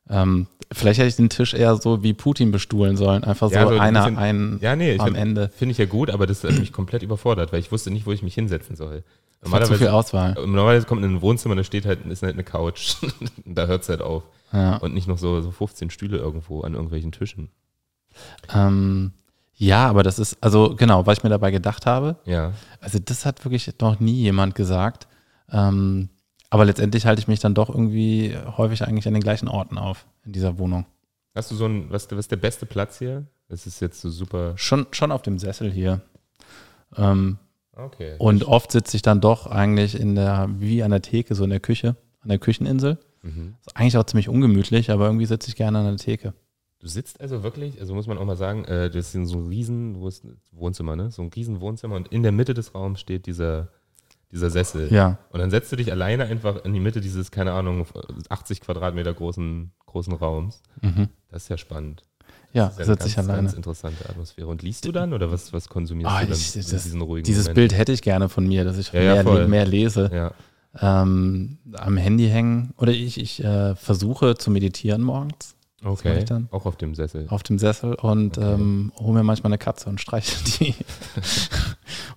Ähm, vielleicht hätte ich den Tisch eher so wie Putin bestuhlen sollen, einfach so ja, so einer bisschen, einen ja, nee, am find, Ende. Finde ich ja gut, aber das hat mich komplett überfordert, weil ich wusste nicht, wo ich mich hinsetzen soll. Normalerweise, zu viel Auswahl. Normalerweise kommt in ein Wohnzimmer, da steht halt, ist halt eine Couch. [LAUGHS] da hört es halt auf. Ja. Und nicht noch so, so 15 Stühle irgendwo an irgendwelchen Tischen. Ähm, ja, aber das ist, also genau, was ich mir dabei gedacht habe. Ja. Also das hat wirklich noch nie jemand gesagt. Ähm, aber letztendlich halte ich mich dann doch irgendwie häufig eigentlich an den gleichen Orten auf in dieser Wohnung. Hast du so ein, was, was ist der beste Platz hier? Das ist jetzt so super. Schon, schon auf dem Sessel hier. Ähm, okay. Und oft sitze ich dann doch eigentlich in der, wie an der Theke, so in der Küche, an der Kücheninsel. Mhm. Ist eigentlich auch ziemlich ungemütlich, aber irgendwie sitze ich gerne an der Theke. Du sitzt also wirklich, also muss man auch mal sagen, äh, das ist so ein riesen Wohnzimmer, ne? So ein riesen Wohnzimmer und in der Mitte des Raums steht dieser dieser Sessel. Ja. Und dann setzt du dich alleine einfach in die Mitte dieses, keine Ahnung, 80 Quadratmeter großen, großen Raums. Mhm. Das ist ja spannend. Ja, das ja sitze ich alleine. Ganz interessante Atmosphäre. Und liest du dann oder was, was konsumierst oh, du dann ich, das, diesen ruhigen Dieses Moment? Bild hätte ich gerne von mir, dass ich ja, mehr, ja, mehr lese. Ja. Ähm, am Handy hängen oder ich, ich äh, versuche zu meditieren morgens. Okay. Auch auf dem Sessel. Auf dem Sessel und okay. ähm, hole mir manchmal eine Katze und streiche [LAUGHS] die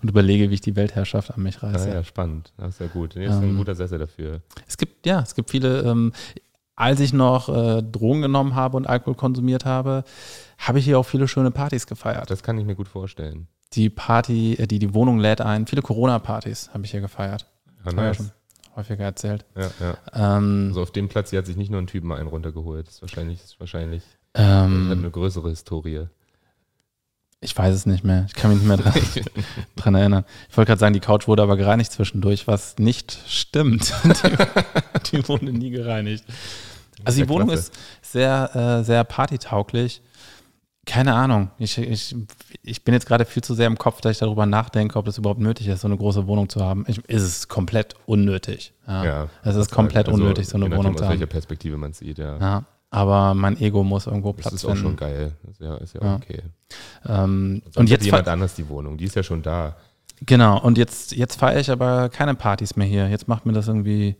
und überlege, wie ich die Weltherrschaft an mich reiße. Ah, ja, spannend. Das ist ja gut. Nee, das ist ähm, ein guter Sessel dafür. Es gibt, ja, es gibt viele, ähm, als ich noch äh, Drogen genommen habe und Alkohol konsumiert habe, habe ich hier auch viele schöne Partys gefeiert. Das kann ich mir gut vorstellen. Die Party, äh, die die Wohnung lädt ein, viele Corona-Partys habe ich hier gefeiert. Ah, nice häufiger erzählt. Ja, ja. Ähm, also auf dem Platz hier hat sich nicht nur ein Typ mal einen runtergeholt. Das ist wahrscheinlich, das ist wahrscheinlich ähm, hat eine größere Historie. Ich weiß es nicht mehr. Ich kann mich nicht mehr dran, [LAUGHS] dran erinnern. Ich wollte gerade sagen, die Couch wurde aber gereinigt zwischendurch, was nicht stimmt. [LAUGHS] die, die wurde nie gereinigt. Also die Wohnung ist sehr, äh, sehr partytauglich. Keine Ahnung. Ich, ich, ich bin jetzt gerade viel zu sehr im Kopf, dass ich darüber nachdenke, ob das überhaupt nötig ist, so eine große Wohnung zu haben. Ich, ist es komplett unnötig. Ja. ja es ist komplett also, unnötig, so eine Wohnung nachdem, zu haben. Aus welcher Perspektive man sieht, ja. ja. Aber mein Ego muss irgendwo Platz finden. Das ist auch finden. schon geil. ist ja, ist ja, ja. okay. Ähm, und jetzt jemand anders die Wohnung. Die ist ja schon da. Genau. Und jetzt, jetzt feiere ich aber keine Partys mehr hier. Jetzt macht mir das irgendwie.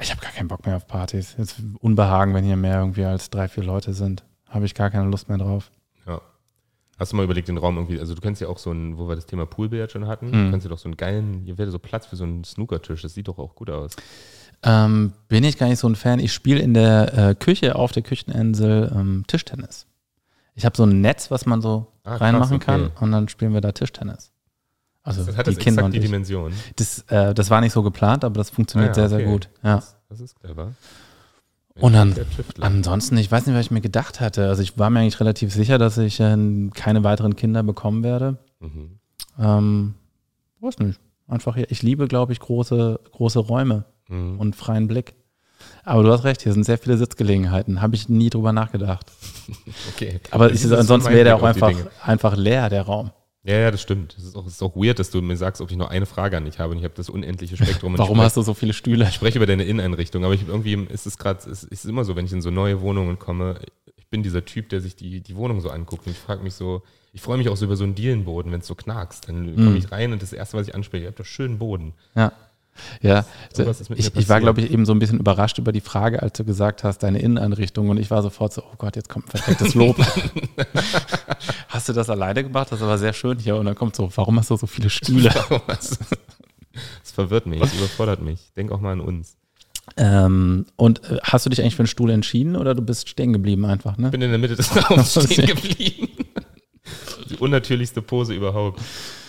Ich habe gar keinen Bock mehr auf Partys. Jetzt Unbehagen, wenn hier mehr irgendwie als drei, vier Leute sind habe ich gar keine Lust mehr drauf. Ja. Hast du mal überlegt, den Raum irgendwie, also du kennst ja auch so einen, wo wir das Thema Poolbillard schon hatten, mhm. du kannst ja doch so einen geilen, hier wäre so Platz für so einen Snookertisch, das sieht doch auch gut aus. Ähm, bin ich gar nicht so ein Fan. Ich spiele in der äh, Küche auf der Kücheninsel ähm, Tischtennis. Ich habe so ein Netz, was man so ah, reinmachen krass, okay. kann und dann spielen wir da Tischtennis. Also das hat die das Kinder und die Dimension. Das, äh, das war nicht so geplant, aber das funktioniert ah, ja, sehr, okay. sehr gut. Ja. Das, das ist clever. Und dann, ansonsten, ich weiß nicht, was ich mir gedacht hatte. Also ich war mir eigentlich relativ sicher, dass ich äh, keine weiteren Kinder bekommen werde. Mhm. Ähm, weiß nicht. Einfach, ich liebe, glaube ich, große, große Räume mhm. und freien Blick. Aber du hast recht, hier sind sehr viele Sitzgelegenheiten. Habe ich nie drüber nachgedacht. [LAUGHS] okay. Aber ist, ansonsten wäre der auch einfach, einfach leer, der Raum. Ja, ja, das stimmt. Es ist, auch, ist auch weird, dass du mir sagst, ob ich nur eine Frage an dich habe und ich habe das unendliche Spektrum. Warum hast du so viele Stühle? Ich spreche über deine Inneneinrichtung, aber ich, irgendwie ist es gerade, es ist immer so, wenn ich in so neue Wohnungen komme, ich bin dieser Typ, der sich die, die Wohnung so anguckt und ich frage mich so, ich freue mich auch so über so einen Dielenboden, wenn es so knackst. Dann komme mm. ich rein und das Erste, was ich anspreche, ihr habt doch schönen Boden. Ja. Ja, so, ich, ich, war, glaube ich, eben so ein bisschen überrascht über die Frage, als du gesagt hast, deine Inneneinrichtung. Und ich war sofort so, oh Gott, jetzt kommt ein verstecktes Lob. [LAUGHS] hast du das alleine gemacht? Das war sehr schön hier. Und dann kommt so, warum hast du so viele Stühle? [LAUGHS] Das verwirrt mich, das überfordert mich. Denk auch mal an uns. Ähm, und äh, hast du dich eigentlich für einen Stuhl entschieden oder du bist stehen geblieben einfach? Ne? Ich bin in der Mitte des Raums [LAUGHS] stehen geblieben. Die unnatürlichste Pose überhaupt.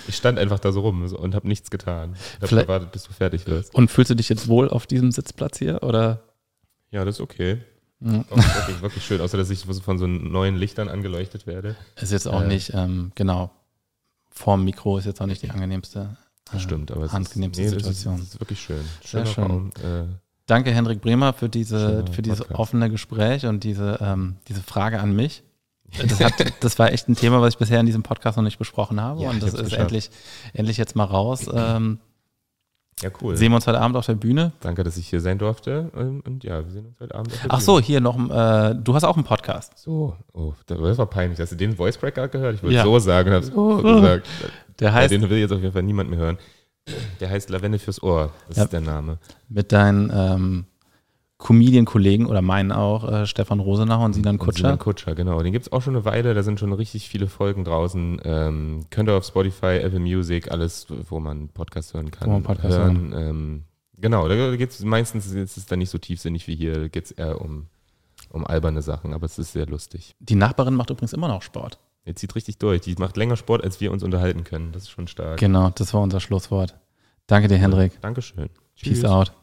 Ich stand einfach da so rum und habe nichts getan. Ich habe gewartet, bis du fertig wirst. Und fühlst du dich jetzt wohl auf diesem Sitzplatz hier? Oder? Ja, das ist okay. Ja. wirklich, wirklich schön, außer dass ich von so neuen Lichtern angeleuchtet werde. Ist jetzt auch äh, nicht, ähm, genau, vorm Mikro ist jetzt auch nicht die angenehmste, äh, stimmt, aber es angenehmste ist, nee, Situation. Das ist, wirklich schön. Schöner Sehr schön. Raum, äh, Danke, Hendrik Bremer, für, diese, für dieses offene Gespräch und diese, ähm, diese Frage an mich. Das, hat, das, war echt ein Thema, was ich bisher in diesem Podcast noch nicht besprochen habe. Ja, und das ist endlich, endlich jetzt mal raus. Ähm, ja, cool. Sehen wir uns heute Abend auf der Bühne. Danke, dass ich hier sein durfte. Ähm, und ja, wir sehen uns heute Abend auf der Ach Bühne. Ach so, hier noch, äh, du hast auch einen Podcast. So, oh, das war peinlich. Hast du den Voice Break gehört? Ich würde ja. so sagen und habe so gesagt. Der heißt, ja, den will jetzt auf jeden Fall niemand mehr hören. Der heißt Lavende fürs Ohr. Das ja, ist der Name. Mit deinen ähm, Comedian-Kollegen oder meinen auch, äh, Stefan Rosenach und Sinan Kutscher. Sinan Kutscher, genau. Den gibt es auch schon eine Weile, da sind schon richtig viele Folgen draußen. Ähm, könnt ihr auf Spotify, Apple Music, alles, wo man Podcast hören kann. Wo man Podcast hören. hören. Ähm, genau, da geht es meistens, ist es dann nicht so tiefsinnig wie hier, da geht es eher um, um alberne Sachen, aber es ist sehr lustig. Die Nachbarin macht übrigens immer noch Sport. Die zieht richtig durch. Die macht länger Sport, als wir uns unterhalten können. Das ist schon stark. Genau, das war unser Schlusswort. Danke dir, Hendrik. Dankeschön. Peace out.